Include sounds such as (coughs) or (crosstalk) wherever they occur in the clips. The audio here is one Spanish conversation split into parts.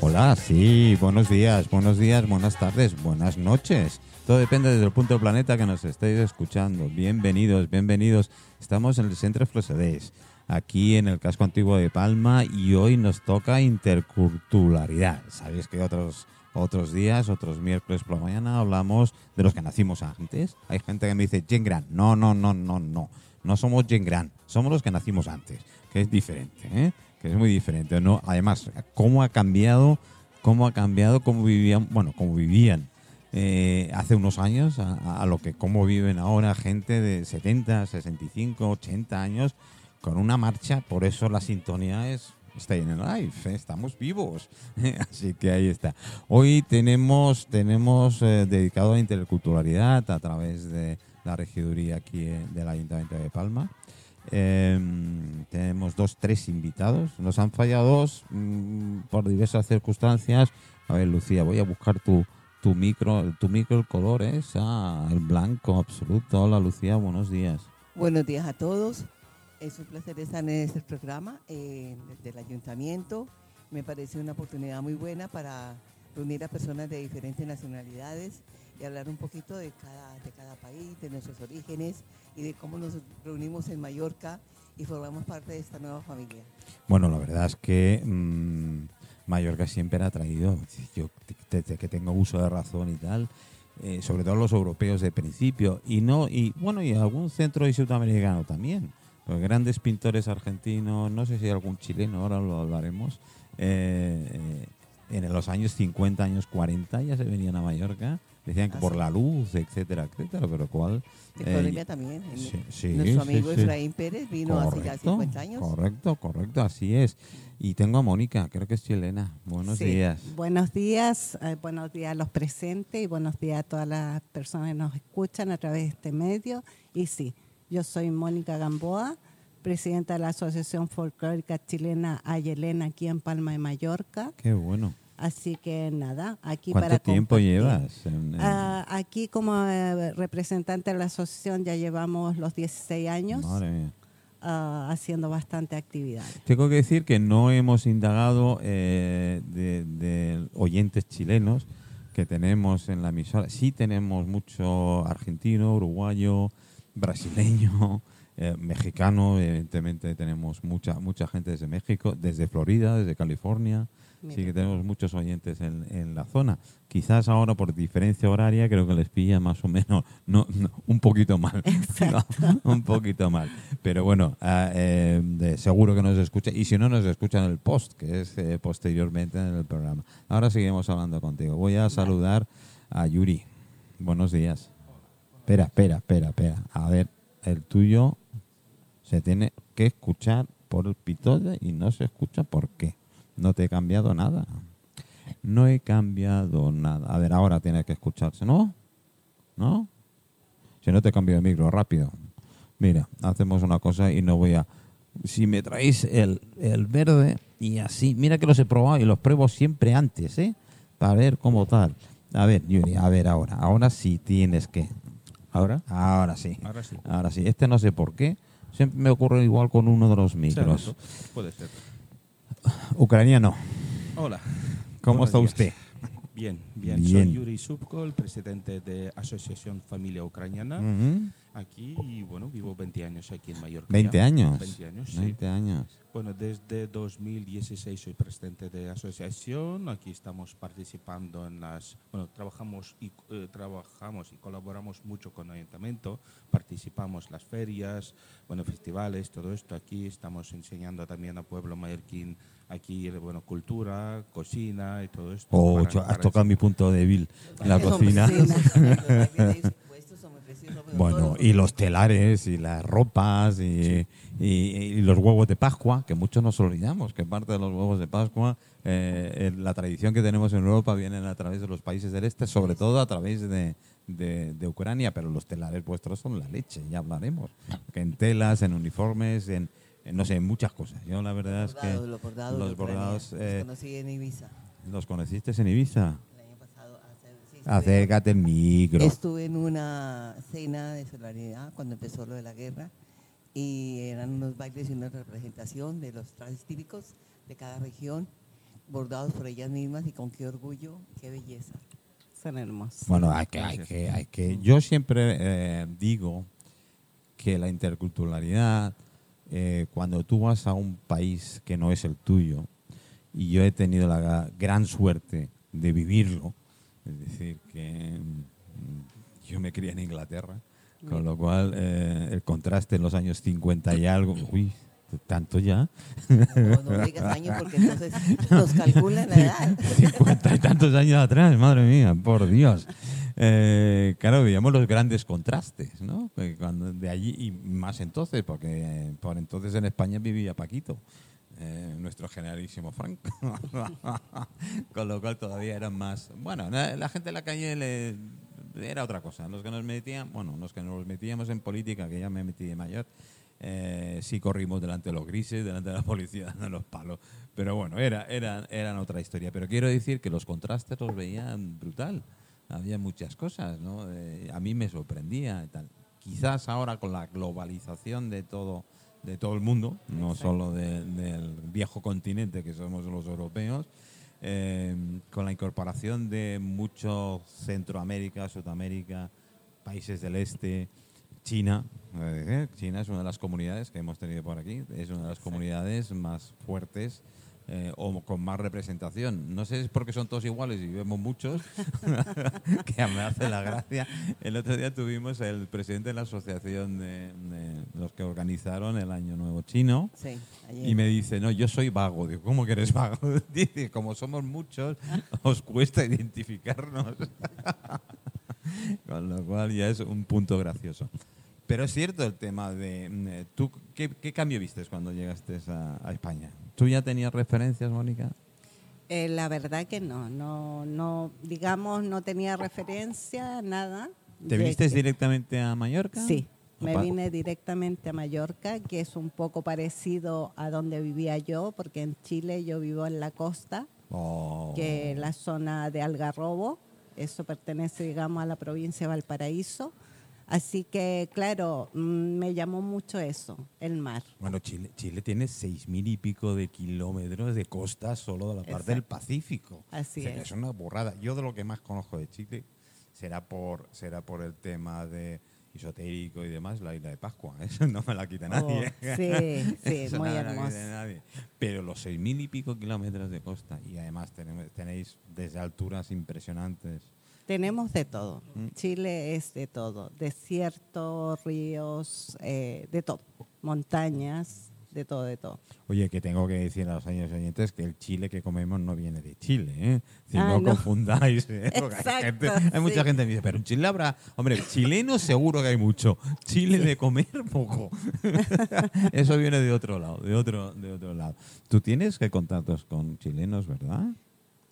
Hola, sí, buenos días, buenos días, buenas tardes, buenas noches. Todo depende desde el punto del planeta que nos estéis escuchando. Bienvenidos, bienvenidos. Estamos en el Centro Flosedés, aquí en el casco antiguo de Palma y hoy nos toca interculturalidad. Sabéis que otros otros días, otros miércoles por la mañana hablamos de los que nacimos antes. Hay gente que me dice Gen Gran. No, no, no, no, no. No somos Gen Gran, somos los que nacimos antes, que es diferente, ¿eh? Que es muy diferente. No, además, cómo ha cambiado, cómo ha cambiado, cómo vivían, bueno, cómo vivían eh, hace unos años a, lo que cómo viven ahora gente de 70, 65, 80 años con una marcha. Por eso la sintonía es Stay in Life, estamos vivos. (laughs) Así que ahí está. Hoy tenemos, tenemos eh, dedicado a la interculturalidad a través de la regiduría aquí eh, del Ayuntamiento de Palma. Eh, tenemos dos, tres invitados. Nos han fallado dos mmm, por diversas circunstancias. A ver, Lucía, voy a buscar tu, tu micro, tu micro, el color es ah, el blanco absoluto. Hola, Lucía, buenos días. Buenos días a todos. Es un placer estar en este programa eh, del ayuntamiento. Me parece una oportunidad muy buena para reunir a personas de diferentes nacionalidades y hablar un poquito de cada, de cada país, de nuestros orígenes y de cómo nos reunimos en Mallorca y formamos parte de esta nueva familia. Bueno, la verdad es que mmm, Mallorca siempre ha traído, yo desde que tengo uso de razón y tal, eh, sobre todo los europeos de principio y no y bueno y algún centro y sudamericano también los grandes pintores argentinos, no sé si algún chileno, ahora lo hablaremos, eh, en los años 50, años 40 ya se venían a Mallorca, decían que Ah, por sí. la luz, etcétera, etcétera, pero cuál... De eh, Colombia también. Sí, sí, Nuestro amigo. Efraín Pérez vino hace ya 50 años. Correcto, correcto, así es. Y tengo a Mónica, creo que es chilena. Buenos días. Buenos días, eh, buenos días a los presentes y buenos días a todas las personas que nos escuchan a través de este medio. Y sí, yo soy Mónica Gamboa, presidenta de la Asociación Folclórica Chilena Ayelena aquí en Palma de Mallorca. Qué bueno. Así que nada, aquí ¿Cuánto para tiempo compartir. llevas? en- en- Ah, aquí como eh, representante de la asociación ya llevamos los 16 años Madre mía. ah, haciendo bastante actividad. Tengo que decir que no hemos indagado eh, de, de oyentes chilenos que tenemos en la emisora. Sí tenemos mucho argentino, uruguayo, brasileño, (laughs) eh, mexicano. Evidentemente tenemos mucha mucha gente desde México, desde Florida, desde California. Sí que tenemos muchos oyentes en, en la zona. Quizás ahora por diferencia horaria creo que les pilla más o menos (laughs) no, no, un poquito mal. (laughs) No, un poquito mal. Pero bueno, ah, eh, seguro que nos escucha. Y si no, nos escuchan en el post, que es eh, posteriormente en el programa. Ahora seguimos hablando contigo. Voy a saludar a Yuri. Buenos días. Espera, espera, espera, espera. A ver, el tuyo se tiene que escuchar por el pitote y no se escucha por qué. No te he cambiado nada. No he cambiado nada. A ver, ahora tiene que escucharse, ¿no? ¿No? Si no te cambio de micro, rápido. Mira, hacemos una cosa y no voy a... Si me traéis el, el verde y así, mira que los he probado y los pruebo siempre antes, ¿eh? Para ver cómo tal. A ver, Yuri, a ver ahora. Ahora sí tienes que... ¿Ahora? Ahora sí. Ahora sí. Ahora sí. Este no sé por qué. Siempre me ocurre igual con uno de los micros. Puede ser. Ucraniano. Hola. ¿Cómo Buenos está días. usted? Bien, bien, Bien. Soy Yuri Subko, el presidente de Asociación Familia Ucraniana. Ujú. Aquí, y bueno, vivo 20 años aquí en Mallorca. 20 ya. años. 20 años, sí. 20 años. Bueno, desde 2016 soy presidente de asociación. Aquí estamos participando en las, bueno, trabajamos y eh, trabajamos y colaboramos mucho con el ayuntamiento. Participamos en las ferias, bueno, festivales, todo esto. Aquí estamos enseñando también a pueblo mallorquín aquí, eh, bueno, cultura, cocina y todo esto. Oh, para- has para tocado mi punto débil, la cocina. (laughs) Bueno, y los telares y las ropas y, y- y los huevos de Pascua, que muchos nos olvidamos, que parte de los huevos de Pascua, eh, la tradición que tenemos en Europa vienen a través de los países del este, sobre todo a través de, de- de Ucrania, pero los telares vuestros son la leche, ya hablaremos. Que en telas, en uniformes, en, en, no sé, en muchas cosas. Yo la verdad es que los bordados, los bordados, los eh, conocí en Ibiza los conociste en Ibiza. el año pasado. hace- sí, estuve- Acércate el micro. Estuve en una cena de solidaridad cuando empezó lo de la guerra y eran unos bailes y una representación de los trajes típicos de cada región bordados por ellas mismas y con qué orgullo, qué belleza. Son hermosos. Bueno, hay que, hay que, hay que. Yo siempre eh, digo que la interculturalidad, eh, cuando tú vas a un país que no es el tuyo, y yo he tenido la gran suerte de vivirlo, es decir, que mm, yo me crié en Inglaterra, con lo cual eh, el contraste en los años 50 y algo, uy, tanto ya, No, no digas años porque entonces nos calculan la edad. (laughs) 50 y tantos años atrás, madre mía, por Dios. Eh, claro, veíamos los grandes contrastes, ¿no? Cuando de allí, y más entonces, porque eh, por entonces en España vivía Paquito, eh, nuestro generalísimo Franco. (laughs) Con lo cual todavía eran más. Bueno, la, gente de la calle le- era otra cosa. Los que nos metían, bueno, los que nos metíamos en política, que ya me metí de mayor, eh, sí corrimos delante de los grises, delante de la policía, (laughs) dando los palos. Pero bueno, era, era, eran otra historia. Pero quiero decir que los contrastes los veían brutal. Había muchas cosas, ¿no? Eh, a mí me sorprendía y tal. Quizás ahora con la globalización de todo, de todo el mundo, no solo de- del viejo continente que somos los europeos, eh, con la incorporación de mucho Centroamérica, Sudamérica, países del este, China. eh, China es una de las comunidades que hemos tenido por aquí, es una de las comunidades más fuertes eh, o con más representación. No sé si es porque son todos iguales y vemos muchos, (laughs) que me hace la gracia. El otro día tuvimos el presidente de la asociación de, de los que organizaron el Año Nuevo Chino. Sí. Y me dice, no, yo soy vago. Digo, ¿cómo que eres vago? (laughs) Dice, como somos muchos, os cuesta identificarnos. (laughs) Con lo cual ya es un punto gracioso. Pero es cierto el tema de... mm, ¿tú qué, qué cambio viste cuando llegaste a, a España? ¿Tú ya tenías referencias, Mónica? Eh, la verdad que no, no, no, digamos, no tenía referencia, nada. ¿Te viniste que- directamente a Mallorca? Sí, me vine directamente a Mallorca, que es un poco parecido a donde vivía yo, porque en Chile yo vivo en la costa, Oh. que es la zona de Algarrobo, eso pertenece, digamos, a la provincia de Valparaíso. Así que, claro, mm, me llamó mucho eso, el mar. Bueno, Chile, Chile tiene seis mil y pico de kilómetros de costa solo de la parte del. Pacífico. Así O sea, es. Es una burrada. Yo de lo que más conozco de Chile será por, será por el tema de esotérico y demás, la isla de Pascua. Eso (laughs) no me la quita nadie. Oh, sí, sí, (laughs) muy no. Pero los seis mil y pico kilómetros de costa y además tenéis desde alturas impresionantes. Tenemos de todo. Mm. Chile es de todo. Desiertos, ríos, eh, de todo. Montañas, de todo, de todo. Oye, que tengo que decir a los años oyentes que el chile que comemos no viene de Chile, ¿eh? Si Ah, no, no. confundáis. ¿eh? (laughs) Hay, Exacto, gente- hay mucha gente que me dice, pero en Chile habrá... Hombre, chileno seguro que hay mucho. Chile de comer, poco. (laughs) Eso viene de otro lado, de otro, de otro lado. Tú tienes que contactos con chilenos, ¿verdad?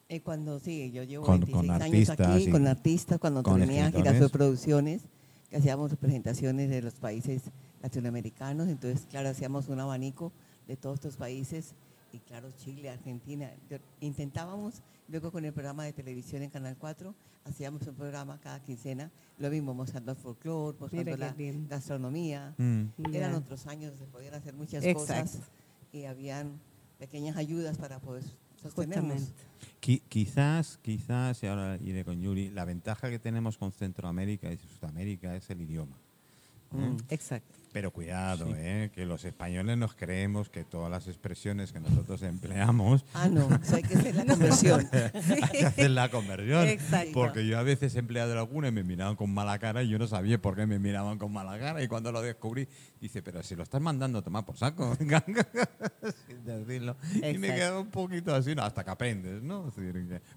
Eh, cuando sí, yo llevo Con- 26 con años artistas aquí con artistas, cuando con tenía escritores. giras de producciones, que hacíamos representaciones de los países latinoamericanos, entonces, claro, hacíamos un abanico de todos estos países, y claro, Chile, Argentina. Yo- intentábamos, luego con el programa de televisión en Canal 4, hacíamos un programa cada quincena, lo mismo, mostrando el folclore, mostrando Mira la gastronomía. Mm. Eran otros años, se podían hacer muchas Exacto. cosas, y habían pequeñas ayudas para poder Justamente. Qui- quizás, quizás, y ahora iré con Yuri, la ventaja que tenemos con Centroamérica y Sudamérica es el idioma. Mm. Exacto. Pero cuidado, ¿eh? que los españoles nos creemos que todas las expresiones que nosotros empleamos Ah, no, eso hay que hacer la (laughs) (laughs) conversión. hay que hacer la conversión. Exacto. Porque yo a veces he empleado alguna y me miraban con mala cara y yo no sabía por qué me miraban con mala cara. Y cuando lo descubrí, dice, pero si lo estás mandando a tomar por saco. (laughs) Sin decirlo. Y me Exacto. quedo un poquito así, no, hasta que aprendes, ¿no?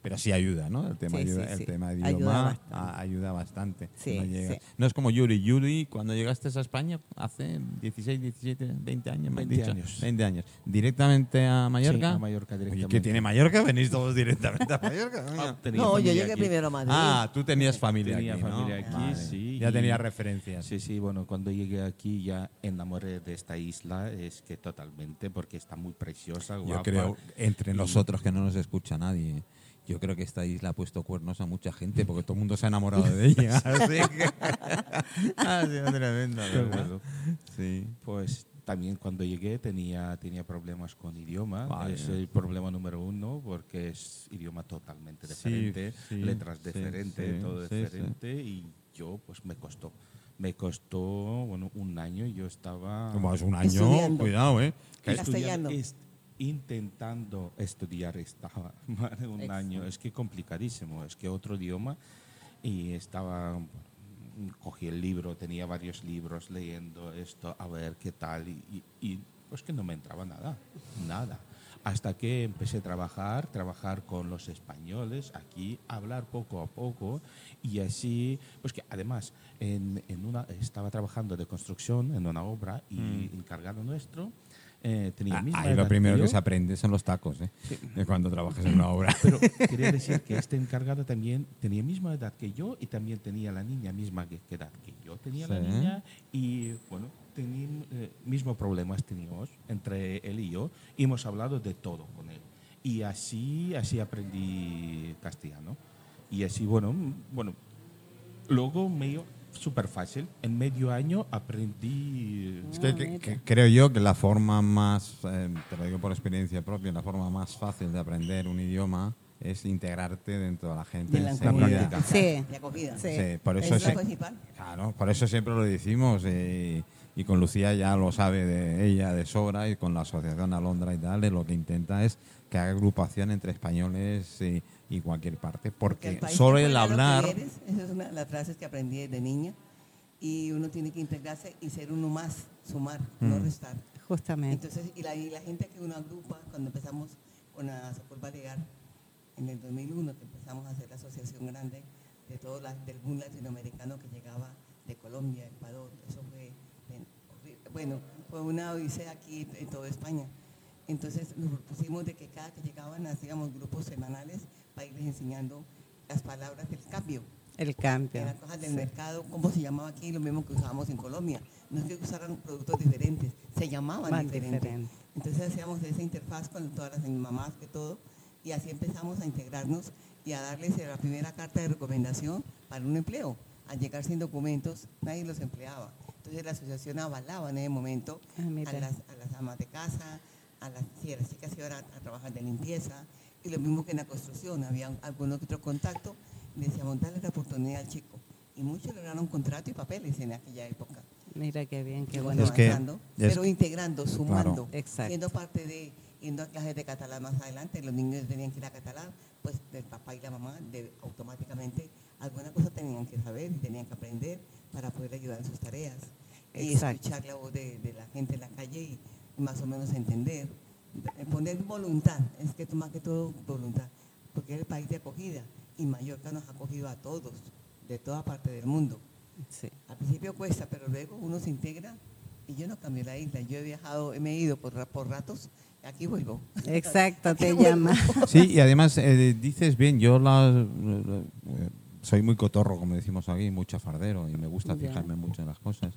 Pero sí ayuda, ¿no? El tema, Sí, ayuda, sí, el sí. tema de Ayuda idioma bastante. a- ayuda bastante. Sí, no, sí. no es como Yuri. Yuri, cuando llegaste a España hace 16, 17, 20 años, me has 20 dicho. años. 20 años. ¿Directamente a Mallorca. Sí, a Mallorca Oye, directamente. ¿qué tiene Mallorca? Venís todos directamente a (laughs) Mallorca. coño. Ah, tenía No, yo llegué aquí. primero a Madrid. Ah, tú tenías familia Tenía aquí, ¿no? familia aquí, Vale. sí, Ya y- tenías referencias. Sí, sí, bueno, cuando llegué aquí ya enamoré de esta isla, es que totalmente, porque está muy preciosa, Yo guapa. creo, entre Y- nosotros que no nos escucha nadie, yo creo que esta isla ha puesto cuernos a mucha gente porque todo el mundo se ha enamorado de ella. (laughs) Así que (laughs) ha sido tremendo. Pues también cuando llegué tenía, tenía problemas con idioma. Es el problema número uno porque es idioma totalmente diferente, sí, letras sí, diferentes, sí, todo sí, diferente y yo pues me costó. Me costó, bueno, un año y yo estaba Como es un año, Estudiando. cuidado, ¿eh? Castellano. est- intentando estudiar estaba (laughs) más de un Exacto. año. Es que complicadísimo, es que otro idioma y estaba, mm, cogí el libro, tenía varios libros leyendo esto, a ver qué tal y, y- y, pues que no me entraba nada, nada. Hasta que empecé a trabajar, trabajar con los españoles aquí, hablar poco a poco y así, pues que además en, en una, estaba trabajando de construcción en una obra y encargado nuestro eh, Ah, Ahí lo primero que se aprende son los tacos, ¿eh? De cuando trabajas en una (laughs) obra. Pero quería decir que (laughs) este encargado también tenía misma edad que yo y también tenía la niña misma edad que yo tenía la Sí. niña y bueno, teníamos eh, mismos problemas teníamos entre él y yo y hemos hablado de todo con él. Y así, así aprendí castellano. Y así, bueno, bueno, luego medio súper fácil. En medio año aprendí... Es que, Ah, que- mira. que creo yo que la forma más, eh, te lo digo por experiencia propia, la forma más fácil de aprender un idioma es integrarte dentro de la gente De la comunidad. Sí. De acogida. Sí. Sí, por eso es la sí- principal. Claro, por eso siempre lo decimos eh, y con Lucía ya lo sabe de ella de sobra y con la asociación Alondra y tal, lo que intenta es que haga agrupación entre españoles y, y cualquier parte, porque el solo el hablar, eres, (laughs) esa es una de las frases que aprendí desde niña. Y uno tiene que integrarse y ser uno más, sumar, no Mm. restar. Justamente. Entonces, y la, y la gente que uno agrupa, cuando empezamos con la Socor Balear, en el 2001, que empezamos a hacer la asociación grande de todo la, del boom latinoamericano que llegaba de Colombia, Ecuador, eso fue bueno, fue una odisea aquí en toda España. Entonces nos propusimos de que cada que llegaban hacíamos grupos semanales para irles enseñando las palabras del cambio El cambio. eran cosas del Sí. mercado, cómo se llamaba aquí, lo mismo que usábamos en Colombia. No es que usaran productos diferentes, se llamaban Más diferentes. diferente. Entonces hacíamos esa interfaz con todas las mamás, que todo, y así empezamos a integrarnos y a darles la primera carta de recomendación para un empleo. Al llegar sin documentos, nadie los empleaba. Entonces la asociación avalaba en ese momento Ah, a las, a las amas de casa, a las, sí, a las chicas que iban a, a trabajar de limpieza, y lo mismo que en la construcción, había algún otro contacto, y decíamos, dale la oportunidad al chico. Y muchos lograron contrato y papeles en aquella época. Mira qué bien, qué bueno. Es que- avanzando, es- pero integrando, sumando, Exacto. siendo parte de, yendo a clases de catalán más adelante, los niños tenían que ir a catalán, pues el papá y la mamá de- automáticamente alguna cosa tenían que saber y tenían que aprender para poder ayudar en sus tareas. Y Exacto. escuchar la voz de, de la gente en la calle y, y más o menos entender. Eh, Poner voluntad, es que tú más que todo voluntad, porque es el país de acogida y Mallorca nos ha acogido a todos, de toda parte del mundo. Sí. Al principio cuesta, pero luego uno se integra y yo no cambié la isla. Yo he viajado, me he ido por, por ratos, y aquí vuelvo. Exacto, (laughs) te vuelvo. llama. Sí, y además eh, dices bien, yo la, eh, soy muy cotorro, como decimos aquí, muy chafardero y me gusta Ya. fijarme mucho en las cosas.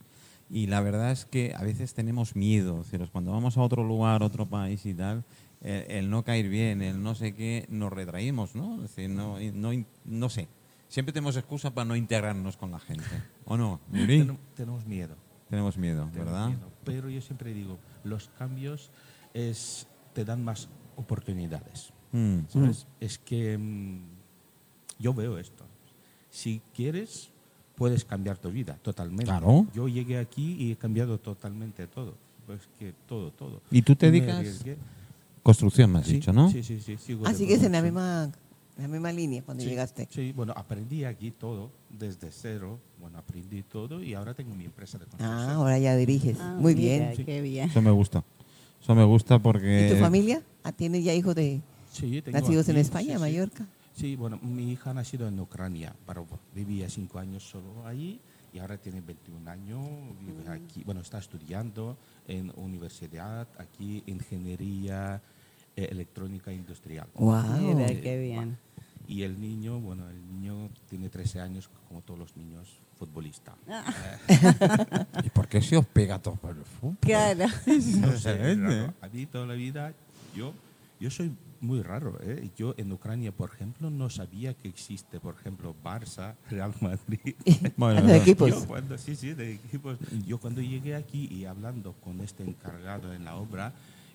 Y la verdad es que a veces tenemos miedo, cuando vamos a otro lugar, otro país y tal, el, el no caer bien, el no sé qué, nos retraímos, ¿no? Es decir, no, no, no sé. Siempre tenemos excusa para no integrarnos con la gente. ¿O no? Tenem- tenemos miedo. Tenemos miedo, tenemos ¿verdad? miedo. Pero yo siempre digo, los cambios es, te dan más oportunidades. Mm. ¿sabes? Es que mm, yo veo esto. Si quieres, puedes cambiar tu vida totalmente. Claro. Yo llegué aquí y he cambiado totalmente todo. Pues que todo, todo. ¿Y tú te me dedicas? arriesgué. Construcción, me has Sí, dicho, ¿no? Sí, sí, sí. sigo Así de que es en la misma, la misma línea cuando Sí, llegaste. Sí, bueno, aprendí aquí todo desde cero. Bueno, aprendí todo y ahora tengo mi empresa de construcción. Ah, ahora ya diriges. Ah, Muy mira, bien. Sí. Qué bien. Eso me gusta. Eso me gusta porque... ¿Y tu familia? Ah, ¿Tienes ya hijos de Sí, tengo nacidos en aquí, España, sí, sí. Mallorca? Sí, bueno, mi hija ha nacido en Ucrania, pero vivía cinco años solo allí y ahora tiene 21 años, vive aquí, bueno, está estudiando en universidad, aquí, ingeniería eh, electrónica industrial. Wow. Mira, Eh, qué bien. Y el niño, bueno, el niño tiene 13 años, como todos los niños, futbolista. (laughs) ¿Y por qué se os pega todo por el fútbol? Claro. (laughs) No sé, ¿eh? A mí toda la vida, yo, yo soy muy raro. ¿eh? Yo en Ucrania, por ejemplo, no sabía que existe, por ejemplo, Barça, Real Madrid. (laughs) Bueno, (laughs) no. equipos. Yo cuando, sí, sí, de equipos. Yo cuando llegué aquí y hablando con este encargado en la obra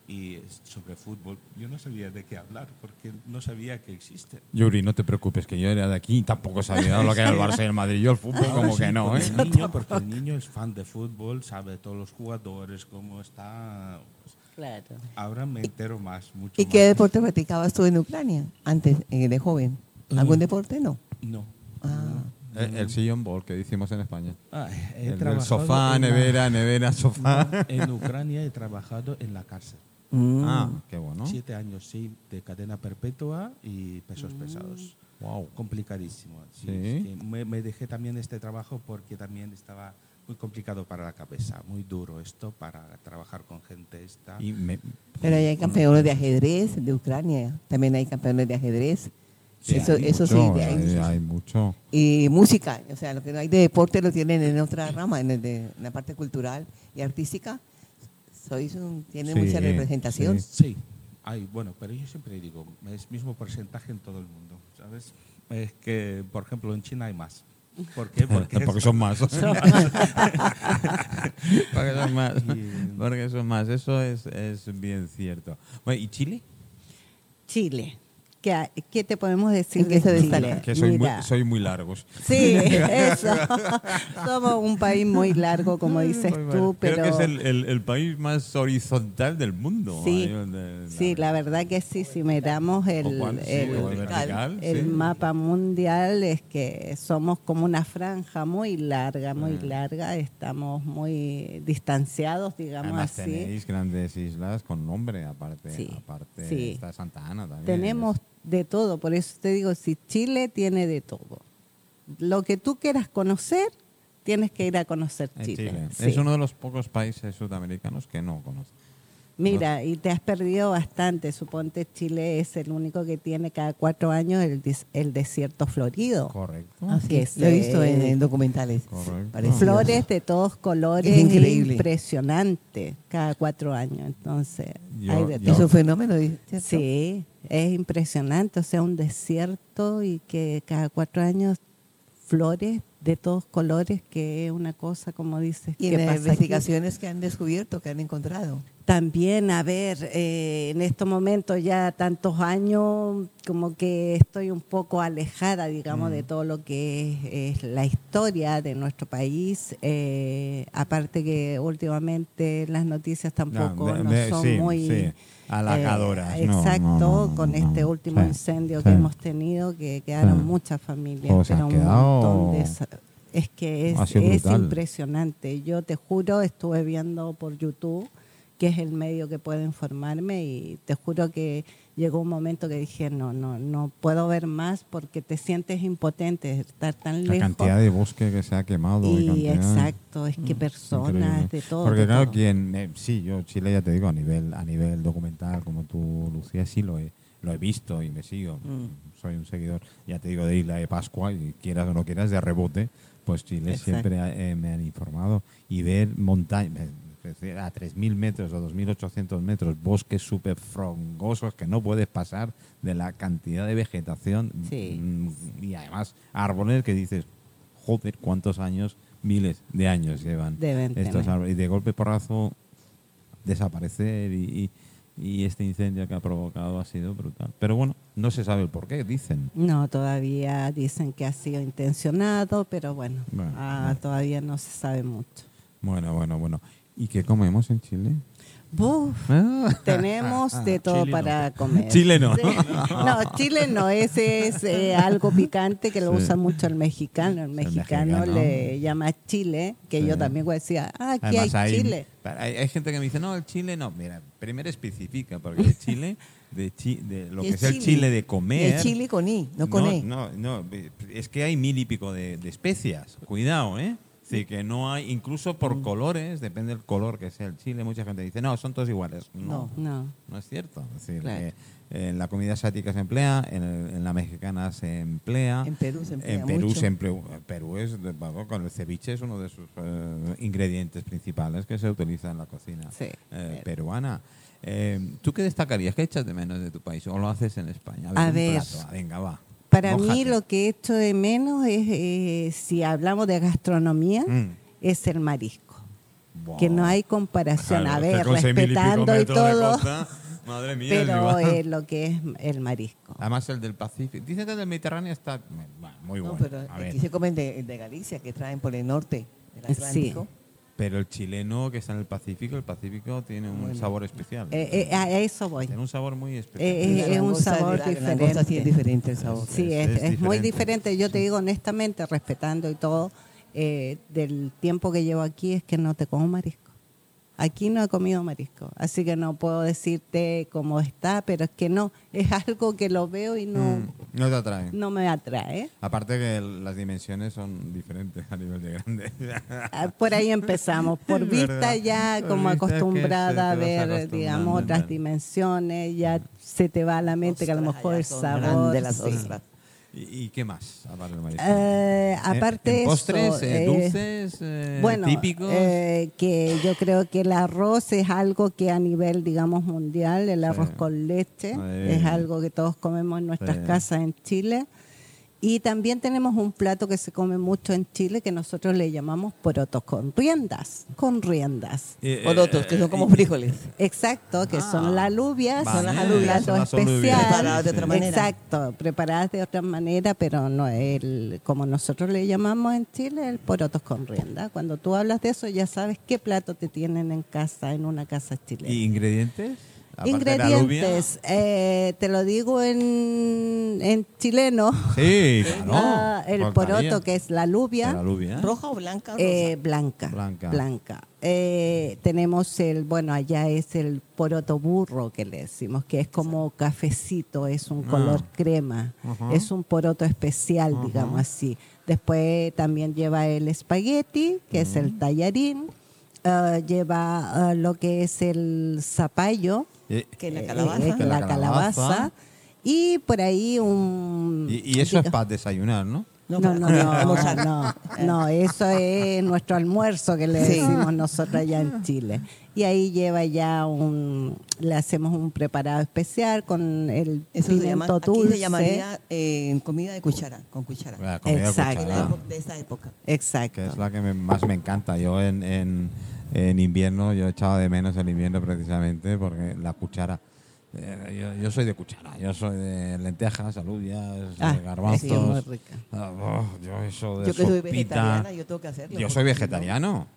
y sobre fútbol, yo no sabía de qué hablar porque no sabía que existe. Yuri, no te preocupes, que yo era de aquí y tampoco sabía lo que era el Barça y el Madrid. Yo el fútbol como Sí, que no, ¿eh? el niño, porque el niño es fan de fútbol, sabe todos los jugadores, cómo está. pues, Claro. ahora me entero más, mucho ¿Y más. qué deporte practicabas tú en Ucrania antes eh, de joven? ¿Algún Mm. deporte? No. No. Ah. El, el sillón ball que hicimos en España. Ah, he El, trabajado sofá, en la- nevera, nevera, sofá. (laughs) En Ucrania he trabajado en la cárcel. Mm. Ah, qué bueno. Siete años, sí, de cadena perpetua y pesos Mm. pesados. Wow. Complicadísimo. sí, Sí. es que me, me dejé también este trabajo porque también estaba muy complicado para la cabeza, muy duro esto para trabajar con gente esta. Y me- Pero ahí hay campeones de ajedrez de Ucrania. También hay campeones de ajedrez. sí, eso, hay eso sí, mucho, de ahí. hay, hay mucho. Y música. O sea, lo que no hay de deporte lo tienen en otra rama, en, el de- en la parte cultural y artística. Sois un, tienen Sí, mucha representación. sí. Sí, hay, bueno, pero yo siempre digo, es mismo porcentaje en todo el mundo, ¿sabes? Es que, por ejemplo, en China hay más. ¿Por qué? (laughs) Porque, Porque (laughs) son más. Porque son más. (laughs) Porque son más. Eso es, es bien cierto. Bueno, ¿y Chile? Chile. ¿Qué, qué te podemos decir ¿En qué de se Chile? destaca? Que soy muy, soy muy largos. Sí, (laughs) eso. Somos un país muy largo, como dices Muy tú, bueno. pero Creo que es el, el- el país más horizontal del mundo. Sí, ahí donde- sí, la verdad que sí, si miramos el, cuál, sí, el- vertical, el sí. mapa mundial, es que somos como una franja muy larga, muy Mm. larga, estamos muy distanciados, digamos Además así. tenéis grandes islas con nombre, aparte, Sí, aparte sí. está Santa Ana también. Tenemos de todo, por eso te digo, si Chile tiene de todo. Lo que tú quieras conocer, tienes que ir a conocer Chile. Chile. sí. Es uno de los pocos países sudamericanos que no conozco. Mira, y te has perdido bastante. Suponte Chile es el único que tiene cada cuatro años el, des- el desierto florido. Correcto. Así que es. Lo he visto en, en documentales. Correcto. parecidos. Flores de todos colores, Es increíble. impresionante, cada cuatro años. Entonces, Yo- hay de yo- Es todo. un fenómeno, ¿cierto? Sí, es impresionante, o sea, un desierto y que cada cuatro años flores de todos colores, que es una cosa, como dices, Y que en las aquí. investigaciones que han descubierto, que han encontrado. También, a ver, eh, en estos momentos ya tantos años, como que estoy un poco alejada, digamos, Mm. de todo lo que es, es la historia de nuestro país. Eh, aparte que últimamente las noticias tampoco no son sí, muy... sí, halagadoras. eh, no, exacto, no, no, con este último Sí, incendio sí. que hemos tenido, que quedaron Sí. muchas familias, O sea, pero un montón de... Es que es, impresionante. Yo te juro, estuve viendo por YouTube, que es el medio que puede informarme, y te juro que llegó un momento que dije, no, no, no puedo ver más porque te sientes impotente de estar tan La lejos. cantidad de bosque que se ha quemado. y exacto, es que Mm, personas increíble. de todo. Porque de claro, todo. quien, eh, sí, yo Chile ya te digo, a nivel, a nivel documental, como tú, Lucía, sí lo he, lo he visto y me sigo. Mm. Soy un seguidor, ya te digo, de Isla de Pascua, y quieras o no quieras, de rebote, pues Chile Exacto. siempre eh, me han informado. Y ver montañas, a 3.000 metros o 2.800 metros, bosques súper frongosos que no puedes pasar de la cantidad de vegetación Sí. mm, y además árboles que dices, joder, cuántos años, miles de años llevan Deben estos tener. árboles. Y de golpe porrazo desaparecer y, y- y este incendio que ha provocado ha sido brutal. Pero bueno, no se sabe el por qué, dicen. No, todavía dicen que ha sido intencionado, pero bueno, Bueno, ah, bueno. todavía no se sabe mucho. Bueno, bueno, bueno. ¿Y qué comemos en Chile? Buf, tenemos de todo Chile no. para (laughs) comer. Chile no. No, Chile no, ese es eh, algo picante que lo Sí. usa mucho el mexicano. El mexicano, mexicano. le llama chile, que Sí. yo también decía, ah, aquí Además, hay chile. Hay, hay gente que me dice, no, el chile no. Mira, primero especifica, porque el chile, de, chi- de lo que es el chile. de comer. Es chile con I, no con E. No, no, es que hay mil y pico de, de especias. Cuidado, ¿eh? Sí, que no hay, incluso Mm. por colores, depende del color que sea el chile, mucha gente dice, no, son todos iguales. No, No. no es cierto. Es decir, Claro. eh, en la comida asiática se emplea, en, el- en la mexicana se emplea. En Perú se emplea En Perú mucho. se emplea. Perú es, con el ceviche es uno de sus eh, ingredientes principales que se utiliza en la cocina Sí. eh, peruana. Eh, ¿Tú qué destacarías? ¿Qué echas de menos de tu país? ¿O lo haces en España? A un ver. plato. Ah, venga, va. Para mí Mójate. lo que echo de menos es, eh, si hablamos de gastronomía, Mm. es el marisco. Que no hay comparación. Claro, a ver, y respetando y todo, madre mía. pero eh, lo que es el marisco. Además, el del Pacífico. Dicen que el del Mediterráneo está bueno, muy No, bueno. pero aquí se comen de, de Galicia, que traen por el norte del Sí. Pero el chileno que está en el Pacífico, el Pacífico tiene un Bueno. sabor especial. Eh, eh, a eso voy. tiene un sabor muy especial. Eh, la es un sabor la diferente. sí es diferente el sabor. Sí, Es- es, es es muy diferente. diferente. Yo te digo honestamente, respetando y todo, eh, del tiempo que llevo aquí es que no te como marisco. Aquí no he comido marisco, así que no puedo decirte cómo está, pero es que no, es algo que lo veo y no, Mm, no te atrae. no me atrae. Aparte que las dimensiones son diferentes a nivel de grande. Ah, Por ahí empezamos, por (laughs) Es vista verdad. ya Por como vista acostumbrada a ver, digamos, otras dimensiones, ya se te va a la mente que a lo Ostras, mejor allá el sabor... grandes las sí. ostras. ¿Y, qué más? Aparte? Eh, ¿En- aparte en de eso, postres, eh, eh, dulces, eh, bueno, típicos. eh, que yo creo que el arroz es algo que a nivel, digamos, mundial, el arroz Sí. con leche, Sí. es algo que todos comemos en nuestras Sí. casas en Chile. Y también tenemos un plato que se come mucho en Chile que nosotros le llamamos porotos con riendas, con riendas. Eh, Porotos, eh, que son como y- frijoles. Exacto, que Ah, son las alubias, vale, son las son alubias, las plato alubias. especial. Preparadas de otra manera. Exacto, preparadas de otra manera, pero no el, como nosotros le llamamos en Chile, el porotos con rienda. Cuando tú hablas de eso, ya sabes qué plato te tienen en casa, en una casa chilena. ¿Y ingredientes? Aparte. Ingredientes, eh, te lo digo en, en chileno. Sí, claro. (laughs) Ah, el poroto, que es la alubia. La alubia. ¿Roja o blanca? o Eh, blanca. Blanca. Blanca. Eh, tenemos el, bueno, allá es el poroto burro que le decimos, que es como cafecito, es un Ah. color crema, es un poroto especial, digamos así. Después también lleva el espagueti, que es el tallarín, ah, lleva lo que es el zapallo, Eh, Que la eh, calabaza. eh, Que la la calabaza. y por ahí un... y, y eso es para desayunar, ¿no? No, no, no, (laughs) almorzar. no, no, eso es nuestro almuerzo que le Sí. decimos nosotros allá en Chile. Y ahí lleva ya un, le hacemos un preparado especial con el Eso se llama, pimiento aquí dulce. se llamaría eh, comida de cuchara, con cuchara. La comida Exacto. De, la cuchara, de esa época. Exacto. que es la que me- más me encanta. Yo en, en, en invierno, yo echaba de menos el invierno precisamente porque la cuchara. eh, yo, yo soy de cuchara, yo soy de lentejas, alubias, Ah, de garbanzos. sí, muy rica. Ah, oh, yo eso de Yo que soy vegetariana, yo tengo que hacerlo. Yo soy vegetariano.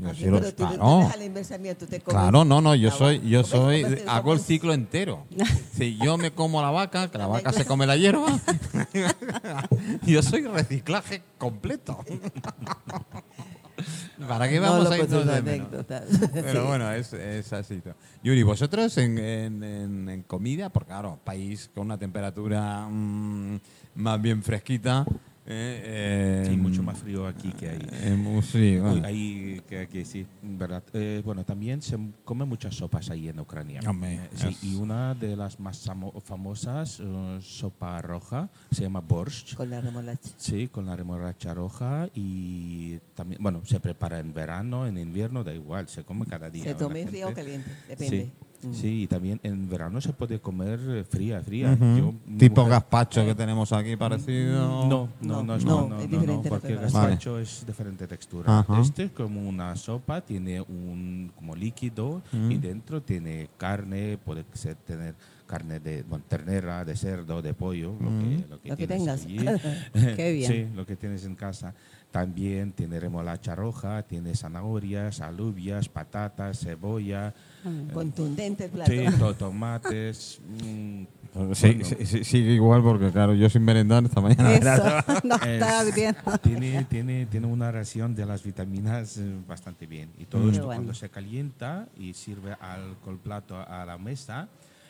Yo Ah, sí pero tú claro. eres a la inversa mía, tú te comes Claro, no, no, yo soy, yo soy, hago el ciclo entero. (laughs) Si yo me como la vaca, que la vaca se come la hierba, (laughs) yo soy reciclaje completo. (laughs) ¿Para qué No vamos lo a irnos de anécdotas. Pero (laughs) bueno, es, es así. Yuri, vosotros en, en- en- en comida, porque claro, país con una temperatura mm, más bien fresquita. Eh, Sí, eh, mucho más frío aquí que ahí. eh, mu- sí, Uy, bueno. ahí que aquí sí, verdad. Eh, bueno, también se come muchas sopas ahí en Ucrania. Eh, sí, es- y una de las más famo- famosas, eh, sopa roja, se llama borscht. Con la remolacha. Sí, con la remolacha roja y también, bueno, se prepara en verano, en invierno, da igual, se come cada día. Se la tome fría o caliente, depende. Sí. Sí, y también en verano se puede comer eh, fría, fría. Yo, tipo mujer- gazpacho que tenemos aquí parecido. no, no, no, es No, no, no, es no, diferente porque el gazpacho es diferente textura. Este es como una sopa, tiene un como líquido y Mm. dentro tiene carne, puede ser tener carne de bueno, ternera, de cerdo, de pollo, lo Mm. que, lo que, Lo que tengas. allí. (laughs) Qué bien. Sí, lo que tienes en casa. También tiene remolacha roja, tiene zanahorias, alubias, patatas, cebolla, Contundente el plato. sí, to- (laughs) tomates. mm, Sí, bueno, sí, sí, sigue igual porque, claro, yo sin merendar esta mañana. Eso, (laughs) no está Es- bien. tiene, tiene, tiene una ración de las vitaminas eh, bastante bien. Y todo Mm. esto bueno. cuando se calienta y sirve al col plato a la mesa,